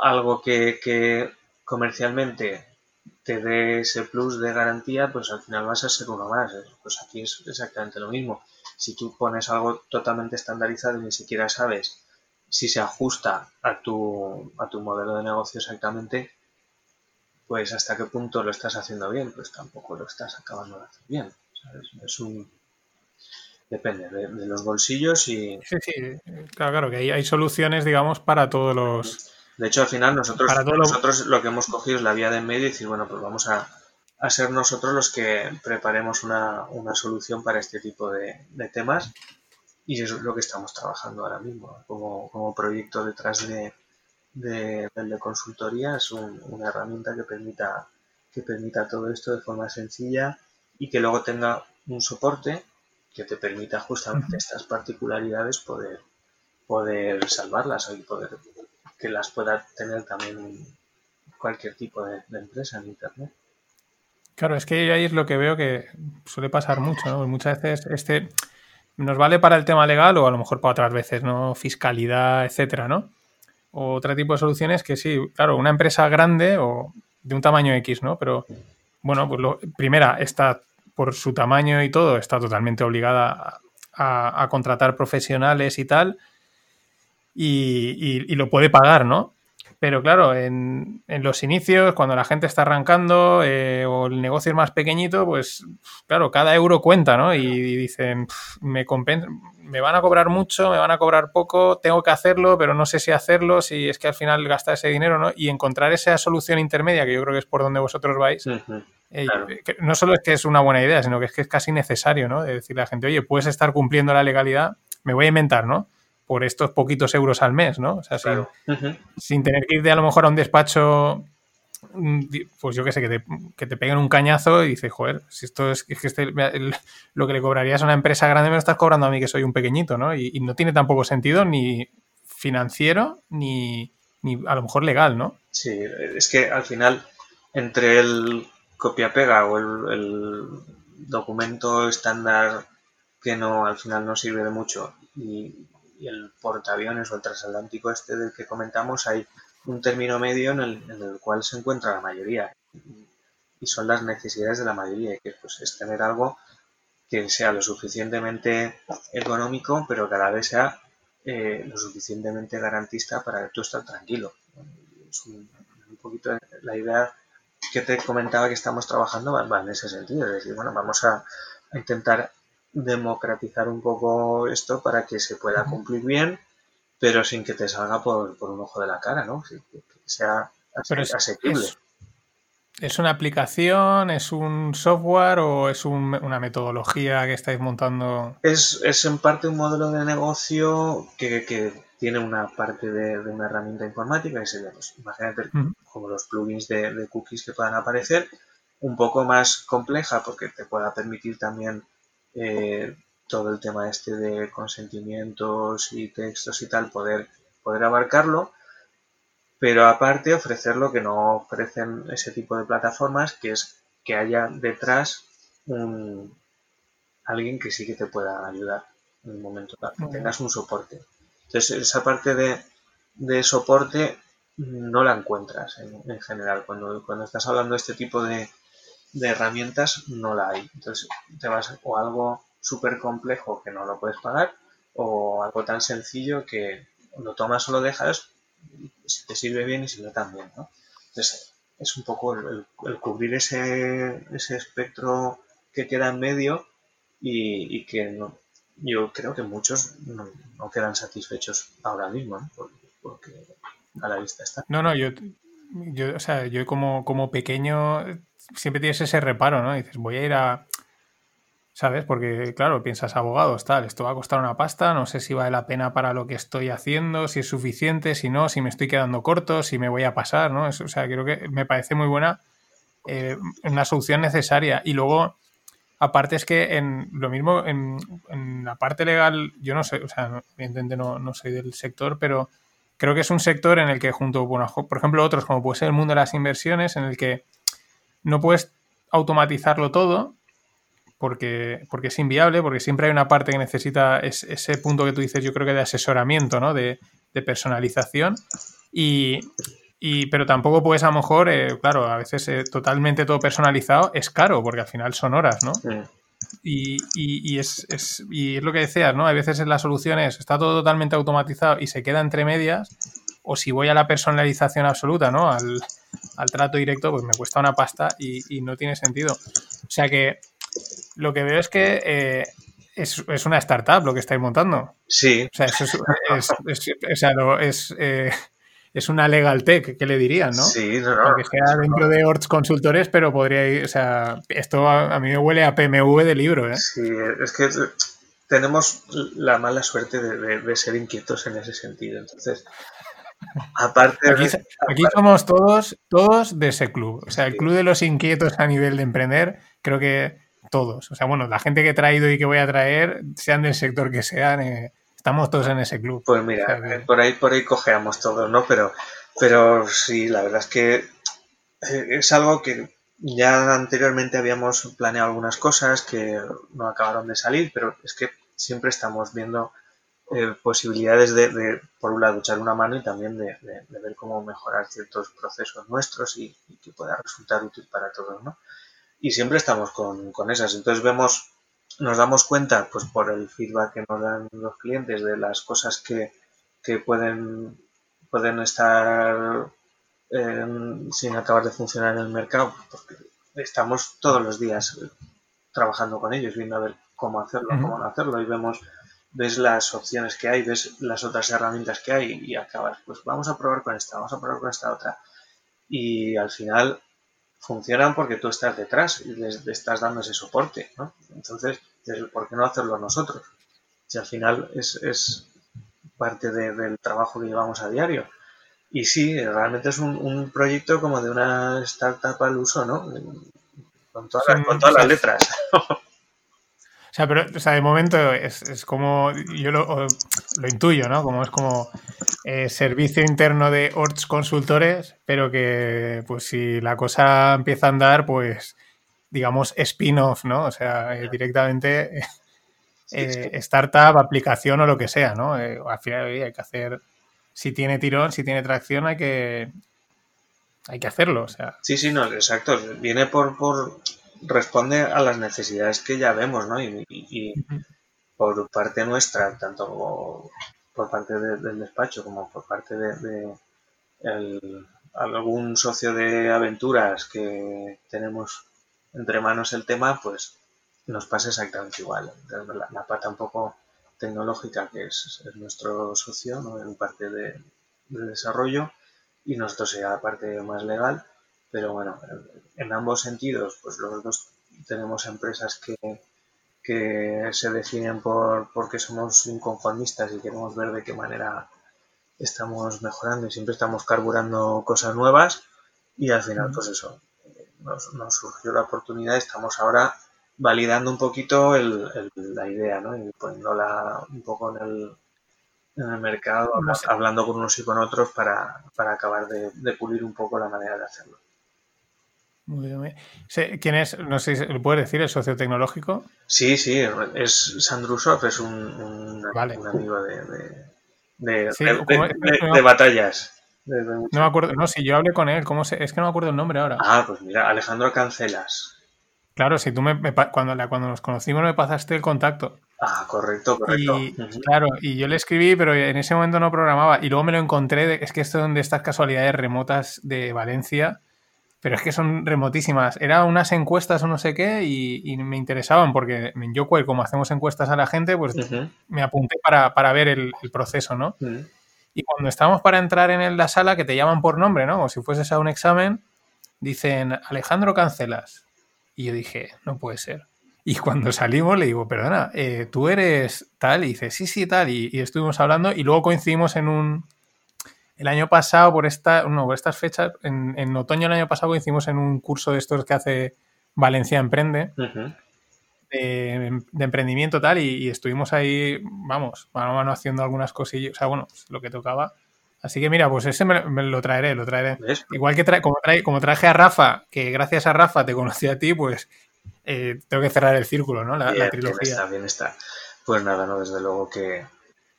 algo que, que comercialmente te dé ese plus de garantía, pues al final vas a ser uno más. Pues aquí es exactamente lo mismo. Si tú pones algo totalmente estandarizado y ni siquiera sabes si se ajusta a tu, a tu modelo de negocio exactamente, pues hasta qué punto lo estás haciendo bien, pues tampoco lo estás acabando de hacer bien. Es un, depende de, los bolsillos y... Sí, sí, claro, claro, que hay, hay soluciones, digamos, para todos los... De hecho, al final nosotros, nosotros lo que hemos cogido es la vía de en medio y decir, bueno, pues vamos a, a ser nosotros los que preparemos una, una solución para este tipo de, de, temas y eso es lo que estamos trabajando ahora mismo como, como proyecto detrás de, de, de consultoría. Es una herramienta que permita, que permita todo esto de forma sencilla y que luego tenga un soporte que te permita justamente estas particularidades poder, poder salvarlas y poder que las pueda tener también cualquier tipo de, empresa en Internet. Claro, es que ahí es lo que veo que suele pasar mucho, ¿no? Muchas veces este nos vale para el tema legal o a lo mejor para otras veces, ¿no? Fiscalidad, etcétera, ¿no? O otro tipo de soluciones que sí, claro, una empresa grande o de un tamaño X, ¿no? Pero bueno, pues lo, primera, está por su tamaño y todo, está totalmente obligada a, contratar profesionales y tal, y, lo puede pagar, ¿no? Pero claro, en, los inicios, cuando la gente está arrancando eh, o el negocio es más pequeñito, pues claro, cada euro cuenta, ¿no? Y, dicen, me, me van a cobrar mucho, me van a cobrar poco, tengo que hacerlo, pero no sé si hacerlo, si es que al final gasta ese dinero, ¿no? Y encontrar esa solución intermedia, que yo creo que es por donde vosotros vais, eh, no solo es que es una buena idea, sino que es que es casi necesario, ¿no? De decirle a la gente, oye, puedes estar cumpliendo la legalidad, me voy a inventar, ¿no? Por estos poquitos euros al mes, ¿no? O sea, sin, tener que irte a lo mejor a un despacho, mm, pues yo qué sé, que te, que te peguen un cañazo y dices, joder, si esto es, que este, lo que le cobrarías a una empresa grande me lo estás cobrando a mí que soy un pequeñito, ¿no? Y, no tiene tampoco sentido ni financiero ni, ni a lo mejor legal, ¿no? Sí, es que al final entre el copia-pega o el, documento estándar que no al final no sirve de mucho. Y, el portaaviones o el transatlántico este del que comentamos hay un término medio en el, cual se encuentra la mayoría. Y son las necesidades de la mayoría que pues es tener algo que sea lo suficientemente económico pero que a la vez sea eh, lo suficientemente garantista para que tú estés tranquilo. Es un poquito la idea que te comentaba que estamos trabajando va, en ese sentido. Es decir, bueno, vamos a, intentar democratizar un poco esto para que se pueda cumplir bien, pero sin que te salga por, un ojo de la cara, ¿no? Que, sea asequible. Es, una aplicación, es un software o es una metodología que estáis montando? Es, es en parte un modelo de negocio que, que tiene una parte de, una herramienta informática que sería, pues, imagínate, como los plugins de, cookies que puedan aparecer, un poco más compleja porque te pueda permitir también eh, todo el tema este de consentimientos y textos y tal, poder, poder abarcarlo, pero aparte ofrecer lo que no ofrecen ese tipo de plataformas, que es que haya detrás un, alguien que sí que te pueda ayudar en un momento dado, que tengas un soporte. Entonces, esa parte de, soporte no la encuentras en, general. Cuando, cuando estás hablando de este tipo de, herramientas, no la hay. Entonces, te vas o algo súper complejo que no lo puedes pagar o algo tan sencillo que lo tomas o lo dejas, si te sirve bien y si no también, ¿no? Entonces, es un poco el, cubrir ese, ese, espectro que queda en medio y, que no, yo creo que muchos no, quedan satisfechos ahora mismo, ¿no? porque, a la vista está. No, no, yo, yo, o sea, yo como, como pequeño siempre tienes ese reparo, ¿no? Dices, voy a ir a, ¿sabes? Porque, claro, piensas, abogados, tal, esto va a costar una pasta, no sé si vale la pena para lo que estoy haciendo, si es suficiente, si no, si me estoy quedando corto, si me voy a pasar, ¿no? o sea, creo que me parece muy buena, eh, una solución necesaria. Y luego, aparte es que en lo mismo, en, la parte legal, yo no sé, o sea, evidentemente no, no soy del sector, pero creo que es un sector en el que junto, bueno, por ejemplo, otros como puede ser el mundo de las inversiones, en el que no puedes automatizarlo todo, porque, porque es inviable, porque siempre hay una parte que necesita ese punto que tú dices, yo creo que de asesoramiento, ¿no? De, personalización. Y, pero tampoco puedes a lo mejor, eh, claro, a veces eh, totalmente todo personalizado es caro, porque al final son horas, ¿no? Y, y, es, es, y es lo que decías, ¿no? A veces en las soluciones está todo totalmente automatizado y se queda entre medias, o si voy a la personalización absoluta, ¿no? Al, al trato directo, pues me cuesta una pasta y, y no tiene sentido. O sea que lo que veo es que eh, es, una startup lo que estáis montando. Sí. O sea, eso es, eh, es, una legal tech, ¿qué le dirían, no? Sí, no, no. Aunque sea dentro de Orts Consultores, pero podría ir, o sea, esto a, mí me huele a PMV de libro, ¿eh? Sí, es que tenemos la mala suerte de, ser inquietos en ese sentido. Entonces, aparte aquí, aquí somos todos, todos de ese club. O sea, el club de los inquietos a nivel de emprender, creo que todos. O sea, bueno, la gente que he traído y que voy a traer, sean del sector que sean, eh, estamos todos en ese club. Pues mira, por ahí por ahí cojeamos todos, ¿no? Pero, pero sí, la verdad es que eh, es algo que ya anteriormente habíamos planeado algunas cosas que no acabaron de salir, pero es que siempre estamos viendo eh, posibilidades de, por un lado, echar una mano y también de, ver cómo mejorar ciertos procesos nuestros y, y, que pueda resultar útil para todos, ¿no? y siempre estamos con, con, esas. Entonces vemos, nos damos cuenta, pues por el feedback que nos dan los clientes de las cosas que, que pueden, pueden estar eh, sin acabar de funcionar en el mercado, porque estamos todos los días trabajando con ellos, viendo a ver cómo hacerlo, cómo no hacerlo, y vemos, ves las opciones que hay, ves las otras herramientas que hay y acabas, pues vamos a probar con esta, vamos a probar con esta otra. Y al final funcionan porque tú estás detrás y les, estás dando ese soporte, ¿no? Entonces, ¿por qué no hacerlo nosotros? Si al final es, es parte del trabajo que llevamos a diario. Y sí, realmente es un, proyecto como de una startup al uso, ¿no? Con todas, con todas las letras. O sea, pero, o sea, de momento es, como, yo lo, intuyo, ¿no? Como es como eh, servicio interno de Orts Consultores, pero que, pues si la cosa empieza a andar, pues, digamos, spin-off, ¿no? O sea, eh, directamente eh, startup, aplicación o lo que sea, ¿no? al final hay que hacer, si tiene tirón, si tiene tracción, hay que, hay que hacerlo, o sea. Sí, sí, no, exacto. Viene por, por responde a las necesidades que ya vemos, ¿no? Y, por parte nuestra, tanto por parte del despacho como por parte de, algún socio de aventuras que tenemos entre manos el tema, pues nos pasa exactamente igual. La, la parte un poco tecnológica, que es, nuestro socio, ¿no? en parte de, desarrollo, y nosotros sea la parte más legal, pero bueno, en ambos sentidos, pues los dos tenemos empresas que, que se definen por porque somos inconformistas y queremos ver de qué manera estamos mejorando. Y siempre estamos carburando cosas nuevas y al final pues eso nos, surgió la oportunidad. Estamos ahora validando un poquito la idea ¿no? y poniéndola un poco en el, en el mercado hablando con unos y con otros para, acabar de pulir un poco la manera de hacerlo muy bien. ¿Quién es? No sé si lo puede decir, el socio tecnológico. Sí, sí, es Sandrusov, es un, amigo de, de, batallas. no me acuerdo, no, si yo hablé con él, ¿cómo se, es que no me acuerdo el nombre ahora. Ah, pues mira, Alejandro Cancelas. Claro, si tú me, cuando, cuando nos conocimos me pasaste el contacto. Ah, correcto, correcto. Y, Claro, y yo le escribí, pero en ese momento no programaba. Y luego me lo encontré, es que esto es de estas casualidades remotas de Valencia, pero es que son remotísimas. Eran unas encuestas o no sé qué y, me interesaban porque en Yoquel, como hacemos encuestas a la gente, pues me apunté para, ver el, proceso, ¿no? Y cuando estábamos para entrar en la sala, que te llaman por nombre, ¿no? Como si fueses a un examen, dicen, Alejandro Cancelas. Y yo dije, no puede ser. Y cuando salimos le digo, perdona, eh, tú eres tal, y dice, sí, sí, tal, y, estuvimos hablando y luego coincidimos en un... El año pasado, por, esta, no, por estas fechas, en, otoño del año pasado coincidimos en un curso de estos que hace Valencia Emprende, de, emprendimiento tal, y, estuvimos ahí, vamos, mano a mano haciendo algunas cosillas, o sea, bueno, lo que tocaba. Así que mira, pues ese me, lo traeré, lo traeré. Igual que como, como traje a Rafa, que gracias a Rafa te conocí a ti, pues eh, tengo que cerrar el círculo, ¿no? La, trilogía. Bien está, bien está. Pues nada, no, desde luego que,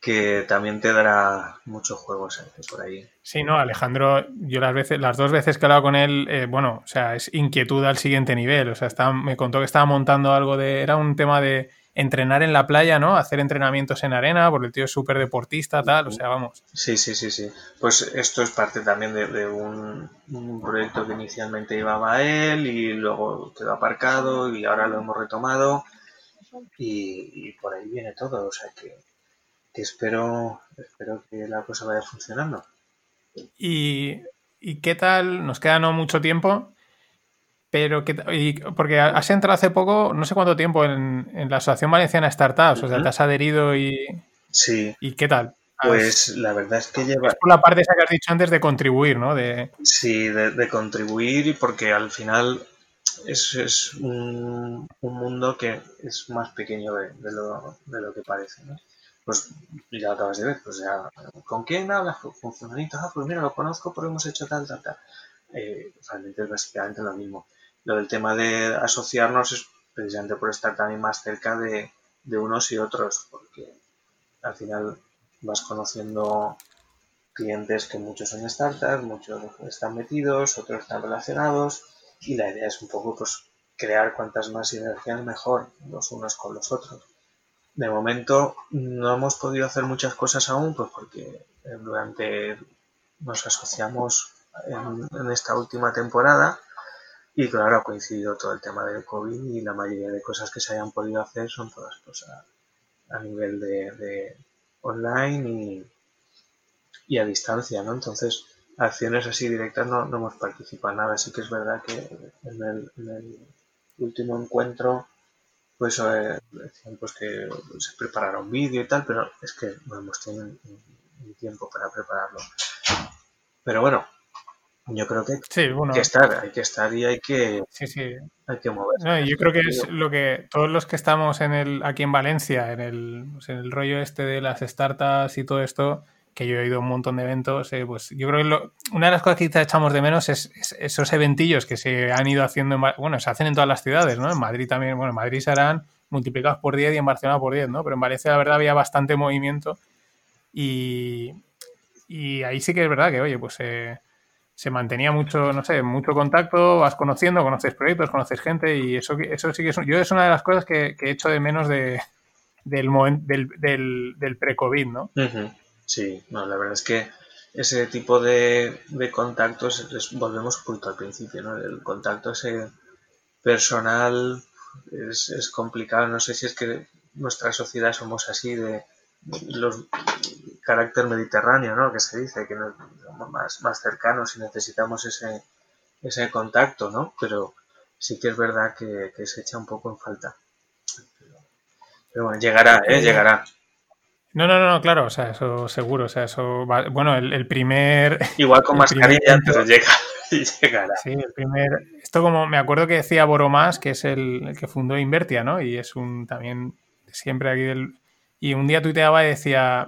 que también te dará muchos juegos por ahí. Sí, no, Alejandro, yo las veces, las dos veces que he hablado con él, eh, bueno, o sea, es inquietud al siguiente nivel. O sea, me contó que estaba montando algo de. Era un tema de entrenar en la playa, ¿no? Hacer entrenamientos en arena, porque el tío es súper deportista, tal, o sea, vamos. Sí, sí, sí, sí. Pues esto es parte también de, un, proyecto que inicialmente iba a él y luego quedó aparcado y ahora lo hemos retomado y, por ahí viene todo, o sea que, espero, espero que la cosa vaya funcionando. ¿Y, ¿Y qué tal? Nos queda no mucho tiempo. Pero que, porque has entrado hace poco, no sé cuánto tiempo, en, la Asociación Valenciana Startups, o sea, te has adherido y. Sí. ¿Y qué tal? Pues la verdad es que lleva. Es por la parte esa que has dicho antes de contribuir, ¿no? De... Sí, de, contribuir y porque al final es, es un, mundo que es más pequeño de, lo, de lo que parece, ¿no? Pues ya lo acabas de ver, pues ya, ¿con quién hablas? Funcionarios, ah, pues mira, lo conozco porque hemos hecho tal, tal, tal. Eh, realmente es básicamente lo mismo lo del tema de asociarnos es precisamente por estar también más cerca de, unos y otros, porque al final vas conociendo clientes que muchos son startups, muchos están metidos, otros están relacionados y la idea es un poco pues crear cuantas más sinergias mejor los unos con los otros. De momento no hemos podido hacer muchas cosas aún pues porque durante nos asociamos en esta última temporada y claro, ha coincidido todo el tema del COVID y la mayoría de cosas que se hayan podido hacer son todas cosas a nivel de, online y, a distancia, ¿no? Entonces, acciones así directas no, no hemos participado en nada. Sí que es verdad que en el, último encuentro, pues eh, decían pues que se preparara un vídeo y tal, pero es que no hemos tenido ni tiempo para prepararlo. Pero bueno, yo creo que hay que estar, hay que estar y hay que, Hay que moverse. yo creo que es lo que todos los que estamos en el, aquí en Valencia, en el, pues, en el rollo este de las startups y todo esto, que yo he ido a un montón de eventos, eh, pues yo creo que una de las cosas que quizá echamos de menos es, esos eventillos que se han ido haciendo, bueno, se hacen en todas las ciudades, ¿no? En Madrid también, bueno, en Madrid se harán multiplicados por 10 y en Barcelona por 10, ¿no? Pero en Valencia la verdad había bastante movimiento y, y ahí sí que es verdad que, oye, pues... Eh, se mantenía mucho, no sé, mucho contacto, vas conociendo, conoces proyectos, conoces gente y eso, eso sí que es, yo es una de las cosas que, que echo de menos de, del, del, del, pre-COVID, ¿no? Sí, no, la verdad es que ese tipo de, de contactos, volvemos justo al principio, ¿no? El contacto ese personal es, es complicado, no sé si es que nuestra sociedad somos así de los carácter mediterráneo, ¿no? Que se dice que somos más, más cercanos y necesitamos ese, ese contacto, ¿no? Pero sí que es verdad que, se echa un poco en falta. Pero, bueno, llegará, ¿eh? Llegará. No, no, no, claro, o sea, eso seguro, o sea, eso bueno, el, primer... Igual con mascarilla, pero llega, llegará. Sí, el primer... Esto como, me acuerdo que decía Boromás, que es el, el que fundó Invertia, ¿no? Y es un, también, siempre aquí del y un día tuiteaba y decía,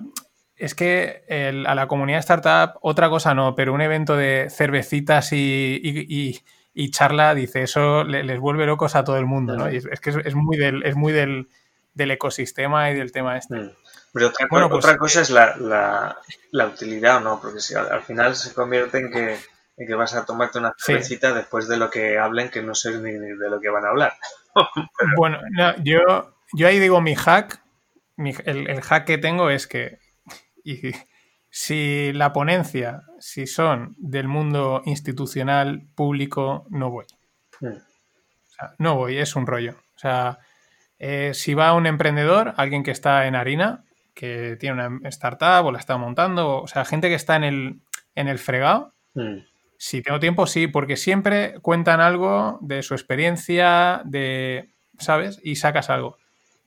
es que a la comunidad startup otra cosa no, pero un evento de cervecitas y, charla, dice, eso les vuelve locos a todo el mundo, ¿no? Y es, que es, muy del, es muy del, ecosistema y del tema este. Mm. Pero otra, bueno, pues, cosa es la, la, utilidad o no, porque si al, final se convierte en que que vas a tomarte una cervecita después de lo que hablen, que no sé ni, de lo que van a hablar. bueno, yo, yo ahí digo mi hack, el, hack que tengo es que y, si la ponencia, si son del mundo institucional, público, no voy. Hmm. no voy, es un rollo. O sea, eh, si va un emprendedor, alguien que está en harina, que tiene una startup o la está montando, o sea, gente que está en el, en el fregado, hmm. si tengo tiempo, sí, porque siempre cuentan algo de su experiencia, de, ¿sabes? Y sacas algo.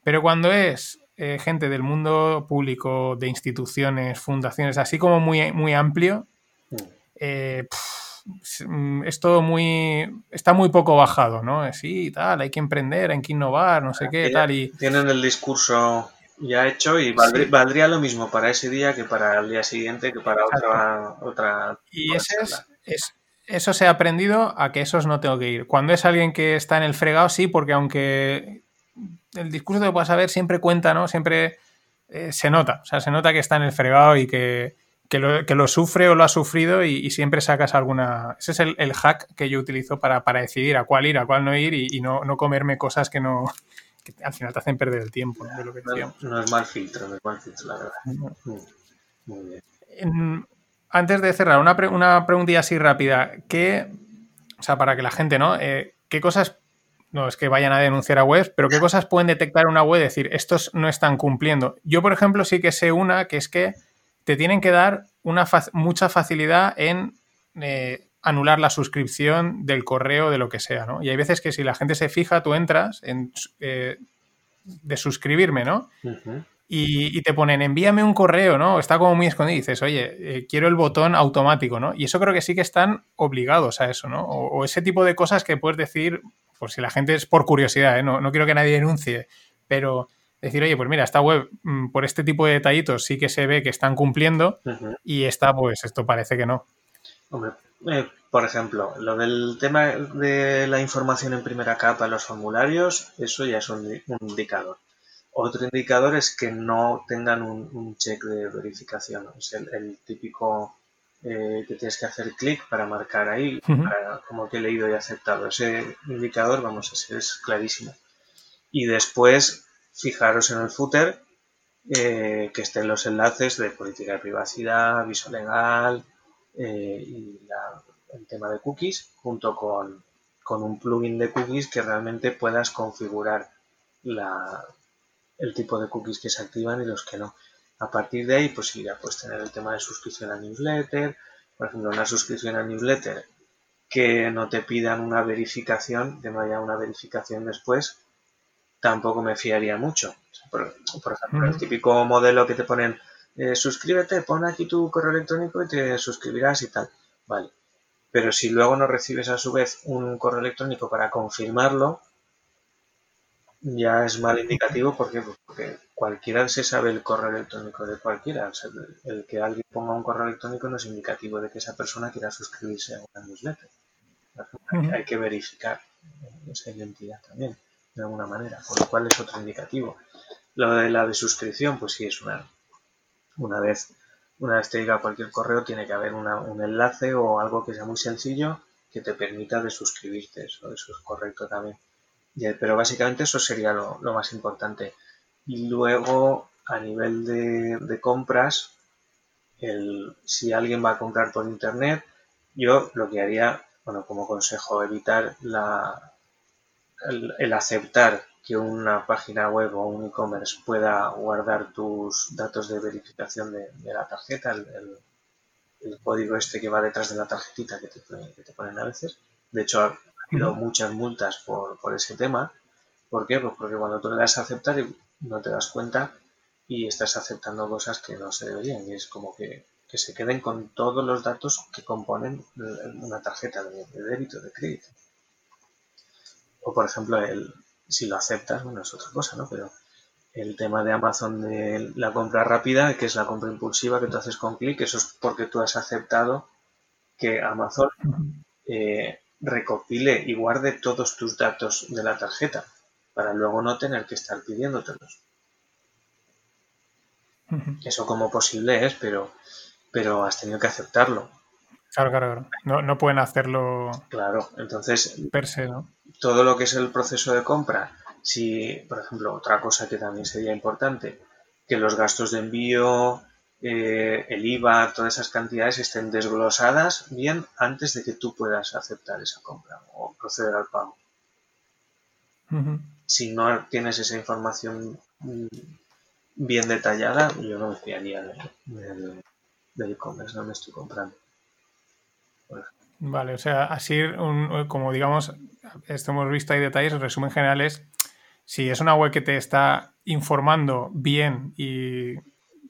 Pero cuando es eh, gente del mundo público, de instituciones, fundaciones, así como muy, muy amplio, hmm. eh, Mm, es todo muy. Está muy poco bajado, ¿no? Sí, tal, hay que emprender, hay que innovar, no sé qué, tal. Y... Tienen el discurso ya hecho y valdría, lo mismo para ese día que para el día siguiente, que para otra. otra y ese es, eso se ha aprendido a que esos no tengo que ir. Cuando es alguien que está en el fregado, sí, porque aunque el discurso te puedas saber, siempre cuenta, ¿no? Siempre eh, se nota. O sea, se nota que está en el fregado y que que lo, sufre o lo ha sufrido y, siempre sacas alguna... Ese es el, hack que yo utilizo para, decidir a cuál ir, a cuál no ir y, no, comerme cosas que no... Que al final te hacen perder el tiempo. ¿no? es mal filtro, no es mal filtro, la verdad. Muy bien. antes de cerrar, una, una preguntilla así rápida. ¿Qué, o sea, para que la gente, ¿no? Eh, ¿Qué cosas no es que vayan a denunciar a webs, pero qué cosas pueden detectar una web y decir, estos no están cumpliendo. Yo, por ejemplo, sí que sé una que es que te tienen que dar una mucha facilidad en eh, anular la suscripción del correo de lo que sea, ¿no? Y hay veces que si la gente se fija, tú entras en eh, de suscribirme, ¿no? y, te ponen envíame un correo, ¿no? Está como muy escondido y dices, oye, eh, quiero el botón automático, ¿no? Y eso creo que sí que están obligados a eso, ¿no? O, ese tipo de cosas que puedes decir, por si la gente es por curiosidad, ¿eh? no, no quiero que nadie denuncie, pero decir, oye, pues mira, esta web mm, por este tipo de detallitos sí que se ve que están cumpliendo y esta, pues esto parece que no. Hombre, eh, por ejemplo, lo del tema de la información en primera capa en los formularios, eso ya es un, indicador. Otro indicador es que no tengan un, check de verificación. Es el, típico eh, que tienes que hacer clic para marcar ahí, como que he leído y aceptado. Ese indicador, vamos, ese es clarísimo. Y después, fijaros en el footer eh, que estén los enlaces de política de privacidad, viso legal eh, y el tema de cookies, junto con, un plugin de cookies que realmente puedas configurar el tipo de cookies que se activan y los que no. A partir de ahí, pues ya puedes tener el tema de suscripción a newsletter, por ejemplo, una suscripción a newsletter que no te pidan una verificación, que no haya una verificación después, tampoco me fiaría mucho. Por, ejemplo, el típico modelo que te ponen, eh, suscríbete, pon aquí tu correo electrónico y te suscribirás y tal. Vale. Pero si luego no recibes a su vez un correo electrónico para confirmarlo, ya es mal indicativo porque, porque cualquiera se sabe el correo electrónico de cualquiera. el, que alguien ponga un correo electrónico no es indicativo de que esa persona quiera suscribirse a una newsletter. Hay que verificar esa identidad también de alguna manera, por lo cual es otro indicativo. Lo de la de suscripción, pues sí, es una, una vez, una vez te diga cualquier correo, tiene que haber un enlace o algo que sea muy sencillo que te permita de suscribirte, eso, es correcto también. pero básicamente eso sería lo, más importante. Y luego, a nivel de, de compras, el, si alguien va a comprar por internet, yo lo que haría, bueno, como consejo, evitar la, el, aceptar que una página web o un e-commerce pueda guardar tus datos de verificación de, la tarjeta, el, código este que va detrás de la tarjetita que te, ponen a veces. De hecho, ha habido muchas multas por, ese tema. ¿Por qué? Pues porque cuando tú le das a aceptar no te das cuenta y estás aceptando cosas que no se deberían. Y es como que, se queden con todos los datos que componen una tarjeta de, de débito, de crédito. O por ejemplo, el, si lo aceptas, bueno, es otra cosa, ¿no? Pero el tema de Amazon de la compra rápida, que es la compra impulsiva que tú haces con clic, eso es porque tú has aceptado que Amazon eh, recopile y guarde todos tus datos de la tarjeta para luego no tener que estar pidiéndotelos. Eso como posible es, pero, pero has tenido que aceptarlo. Claro, claro, No, no pueden hacerlo. Claro, entonces. Per se, ¿no? Todo lo que es el proceso de compra, si, por ejemplo, otra cosa que también sería importante, que los gastos de envío, eh, el IVA, todas esas cantidades estén desglosadas bien antes de que tú puedas aceptar esa compra o proceder al pago. Si no tienes esa información mm, bien detallada, yo no me fiaría del, e-commerce no me estoy comprando. Vale, o sea, así como digamos, esto hemos visto hay detalles, el resumen general es, si es una web que te está informando bien y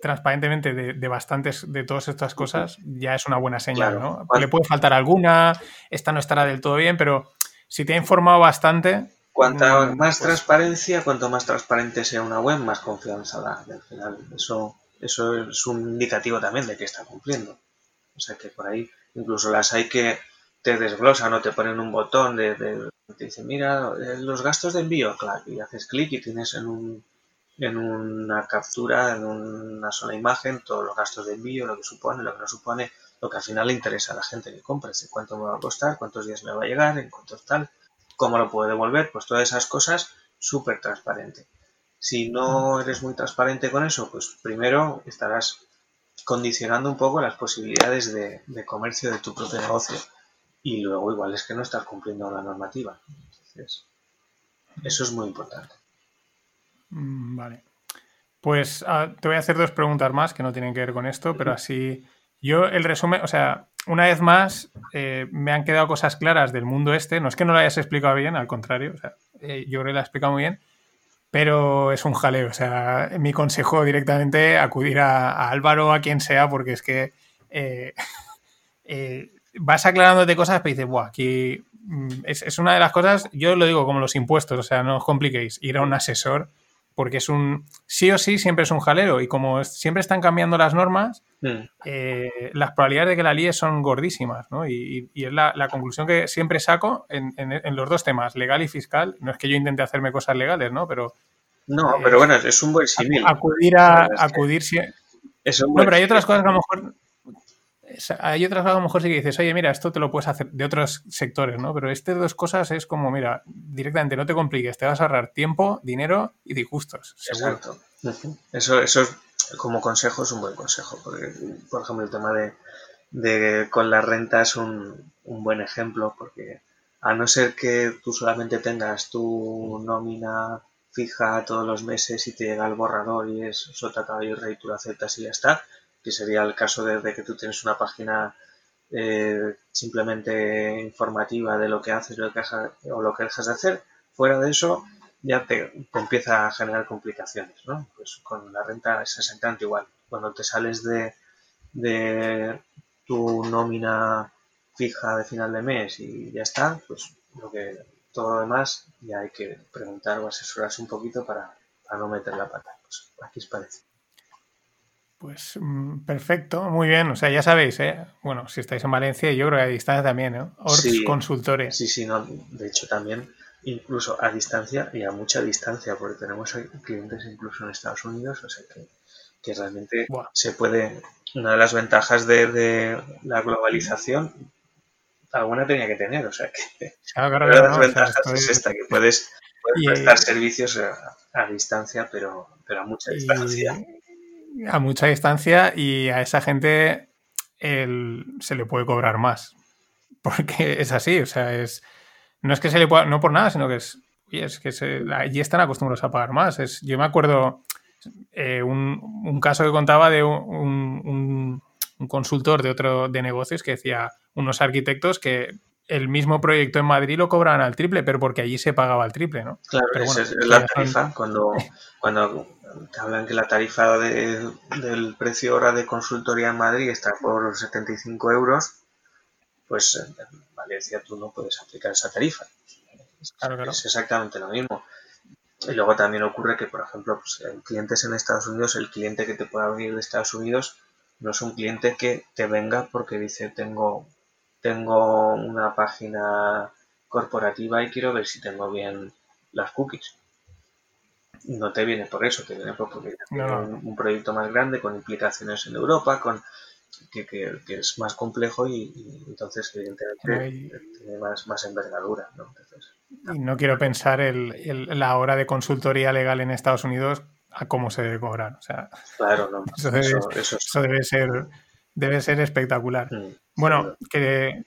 transparentemente de, bastantes de todas estas cosas, ya es una buena señal, ¿no? Le puede faltar alguna, esta no estará del todo bien, pero si te ha informado bastante... Cuanta mm, más pues transparencia, cuanto más transparente sea una web, más confianza da. Al final, eso, eso es un indicativo también de que está cumpliendo. O sea que por ahí, incluso las hay que te desglosan o te ponen un botón de, te dicen, mira, eh, los gastos de envío, claro, y haces clic y tienes en un en una captura, en una sola imagen, todos los gastos de envío, lo que supone, lo que no supone, lo que al final le interesa a la gente que compra, cuánto me va a costar, cuántos días me va a llegar, en cuánto tal, cómo lo puedo devolver, pues todas esas cosas súper transparente. Si no eres muy transparente con eso, pues primero estarás condicionando un poco las posibilidades de, comercio de tu propio negocio y luego igual es que no estás cumpliendo la normativa. Entonces, eso es muy importante. Mm, vale. Pues ah, te voy a hacer dos preguntas más que no tienen que ver con esto, pero así. Yo el resumen, o sea, una vez más, eh, me han quedado cosas claras del mundo este. No es que no lo hayas explicado bien, al contrario, o sea, eh, yo creo que lo he explicado muy bien, pero es un jaleo. O sea, mi consejo directamente acudir a, Álvaro, a quien sea, porque es que eh, vas aclarándote cosas, pero dices, Buah, aquí mm, es, es, una de las cosas, yo lo digo como los impuestos, o sea, no os compliquéis, ir a un asesor porque es un, sí o sí, siempre es un jalero y como siempre están cambiando las normas, mm. eh, las probabilidades de que la líes son gordísimas, ¿no? Y, es la, conclusión que siempre saco en, los dos temas, legal y fiscal. No es que yo intente hacerme cosas legales, ¿no? Pero... No, pero bueno, es un buen símil. Acudir a... Acudir... Si, no, pero hay otras cosas que a lo mejor hay otras cosas a lo que dices, oye, mira, esto te lo puedes hacer de otros sectores, ¿no? Pero estas dos cosas es como, mira, directamente no te compliques, te vas a ahorrar tiempo, dinero y disgustos. Exacto. Eso, eso como consejo es un buen consejo, porque, por ejemplo, el tema de, con la renta es un, buen ejemplo, porque a no ser que tú solamente tengas tu nómina fija todos los meses y te llega el borrador y es sota, caballo rey, tú lo aceptas y ya está, que sería el caso de, que tú tienes una página eh, simplemente informativa de lo que haces lo que o lo que dejas de hacer. Fuera de eso, ya te, empieza a generar complicaciones, ¿no? Pues con la renta es exactamente igual. Cuando te sales de, tu nómina fija de final de mes y ya está, pues lo que todo lo demás ya hay que preguntar o asesorarse un poquito para, no meter la pata. Pues aquí os parece. Pues mm, perfecto, muy bien. O sea, ya sabéis, ¿eh? Bueno, si estáis en Valencia, yo creo que a distancia también, ¿eh? sí, Consultores. Sí, sí, no. De hecho, también, incluso a distancia y a mucha distancia, porque tenemos clientes incluso en Estados Unidos, o sea que, que realmente se puede. Una de las ventajas de, la globalización, alguna tenía que tener, o sea que. una de las ventajas es esta, que puedes, prestar servicios a, distancia, pero, pero a mucha distancia a mucha distancia y a esa gente se le puede cobrar más. Porque es así, o sea, es. No es que se le pueda. No por nada, sino que es. es que allí están acostumbrados a pagar más. Es, yo me acuerdo eh, un, caso que contaba de un, un, consultor de otro de negocios que decía unos arquitectos que el mismo proyecto en Madrid lo cobraban al triple, pero porque allí se pagaba al triple, ¿no? Claro, es la tarifa. Cuando, cuando te hablan que la tarifa del precio hora de consultoría en Madrid está por 75 euros, pues en Valencia tú no puedes aplicar esa tarifa. Es exactamente lo mismo. Y luego también ocurre que, por ejemplo, pues, en clientes en Estados Unidos, el cliente que te pueda venir de Estados Unidos no es un cliente que te venga porque dice tengo tengo una página corporativa y quiero ver si tengo bien las cookies. No te viene por eso, te viene porque tienes un, proyecto más grande con implicaciones en Europa, con que, es más complejo y, entonces evidentemente tiene más, más envergadura. ¿no? y no quiero pensar el, la hora de consultoría legal en Estados Unidos a cómo se debe cobrar. O sea, claro, no, eso, debe, ser, debe ser espectacular. Mm, bueno, que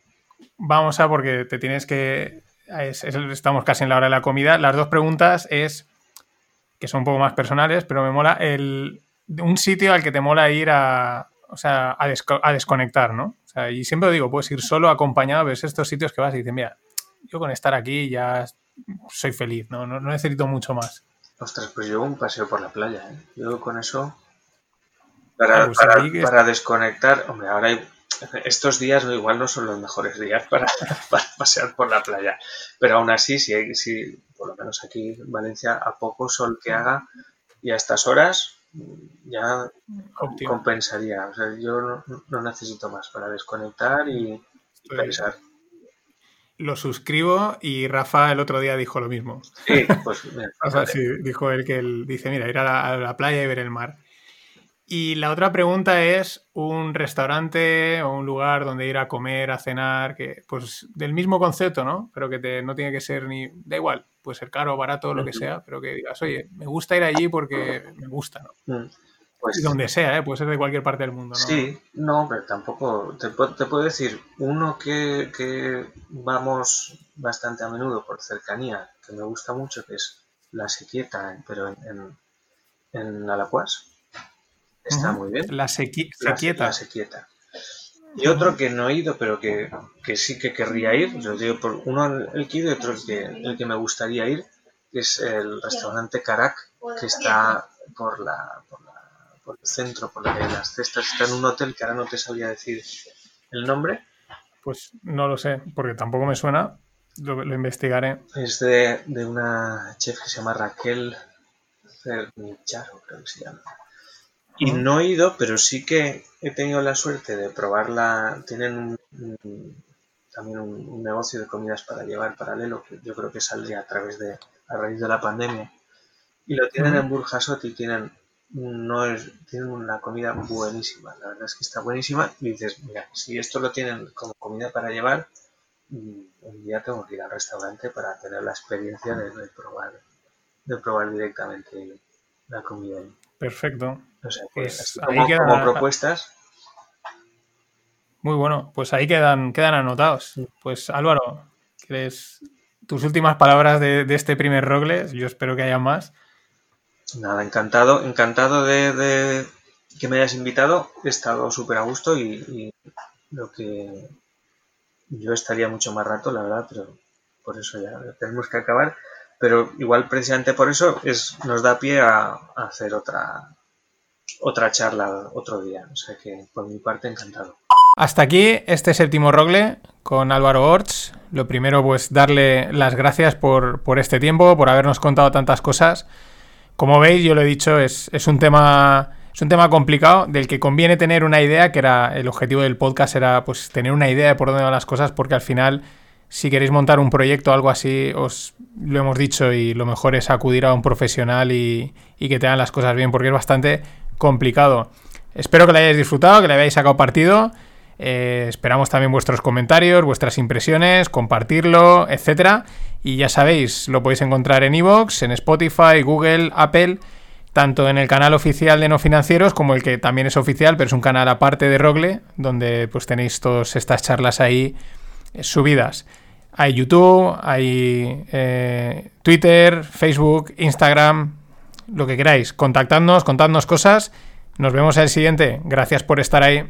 vamos a porque te tienes que... estamos casi en la hora de la comida. Las dos preguntas es que son un poco más personales, pero me mola el, un sitio al que te mola ir a, o sea, a, desconectar, ¿no? O sea, y siempre lo digo, puedes ir solo acompañado, ves estos sitios que vas y dices, mira, yo con estar aquí ya soy feliz, ¿no? No, necesito mucho más. Ostras, pues yo un paseo por la playa, ¿eh? Yo con eso... Para, ah, pues para, desconectar, hombre, ahora hay, estos días igual no son los mejores días para, pasear por la playa, pero aún así, si, hay, si por lo menos aquí en Valencia, a poco sol que haga y a estas horas, ya compensaría. O sea, yo no, necesito más para desconectar y, pensar. Lo suscribo y Rafa el otro día dijo lo mismo. Sí, pues dijo él que él dice, mira, ir a la, playa y ver el mar. Y la otra pregunta es un restaurante o un lugar donde ir a comer, a cenar, que pues del mismo concepto, ¿no? Pero que te, no tiene que ser ni, da igual, puede ser caro, barato, lo que sea, pero que digas, oye, me gusta ir allí porque me gusta, ¿no? Mm. Pues, donde sea, ¿eh? puede ser de cualquier parte del mundo. ¿no? Sí, no, pero tampoco. Te, te puedo decir, uno que, que, vamos bastante a menudo por cercanía, que me gusta mucho, que es La Sequieta, pero en, en, Alacuas. Está muy bien. La, Sequieta. La, Sequieta. Y otro que no he ido, pero que, que sí que querría ir, yo digo por uno el que he ido y otro el que, el que me gustaría ir, que es el restaurante Carac, que está por la, por la por el centro, por la de las cestas, está en un hotel que ahora no te sabía decir el nombre. Pues no lo sé, porque tampoco me suena, lo, investigaré. Es de, de, una chef que se llama Raquel Cernicharo, creo que se llama. Y no he ido, pero sí que he tenido la suerte de probarla. Tienen también un, negocio de comidas para llevar paralelo, que yo creo que saldría a través de, a raíz de la pandemia. Y lo tienen en Burjasot y tienen no es, tienen una comida buenísima, la verdad es que está buenísima. Y dices, mira, si esto lo tienen como comida para llevar, mm, un día tengo que ir al restaurante para tener la experiencia de, probar de probar directamente la comida Perfecto. O sea, pues como, propuestas. Muy bueno, pues ahí quedan, quedan anotados. Pues Álvaro, ¿quieres tus últimas palabras de, de este primer Rogles? Yo espero que haya más. Nada, encantado, encantado de, que me hayas invitado. He estado súper a gusto y, lo que yo estaría mucho más rato, la verdad, pero por eso ya tenemos que acabar. Pero igual precisamente por eso es, nos da pie a, hacer otra, otra charla otro día. O sea que por mi parte encantado. Hasta aquí este séptimo Rogle con Álvaro Orts. Lo primero, pues darle las gracias por, por este tiempo, por habernos contado tantas cosas. Como veis, yo lo he dicho, es, un tema. Es un tema complicado del que conviene tener una idea, que era el objetivo del podcast, era pues tener una idea de por dónde van las cosas, porque al final, si queréis montar un proyecto o algo así, os lo hemos dicho y lo mejor es acudir a un profesional y, que te hagan las cosas bien, porque es bastante complicado. Espero que lo hayáis disfrutado, que le hayáis sacado partido. Eh, esperamos también vuestros comentarios, vuestras impresiones, compartirlo, etcétera. Y ya sabéis, lo podéis encontrar en iVoox, en Spotify, Google, Apple, tanto en el canal oficial de No Financieros como el que también es oficial, pero es un canal aparte de Rogle, donde pues tenéis todas estas charlas ahí eh, subidas. Hay YouTube, hay eh, Twitter, Facebook, Instagram, lo que queráis. Contactadnos, contadnos cosas. Nos vemos en el siguiente. Gracias por estar ahí.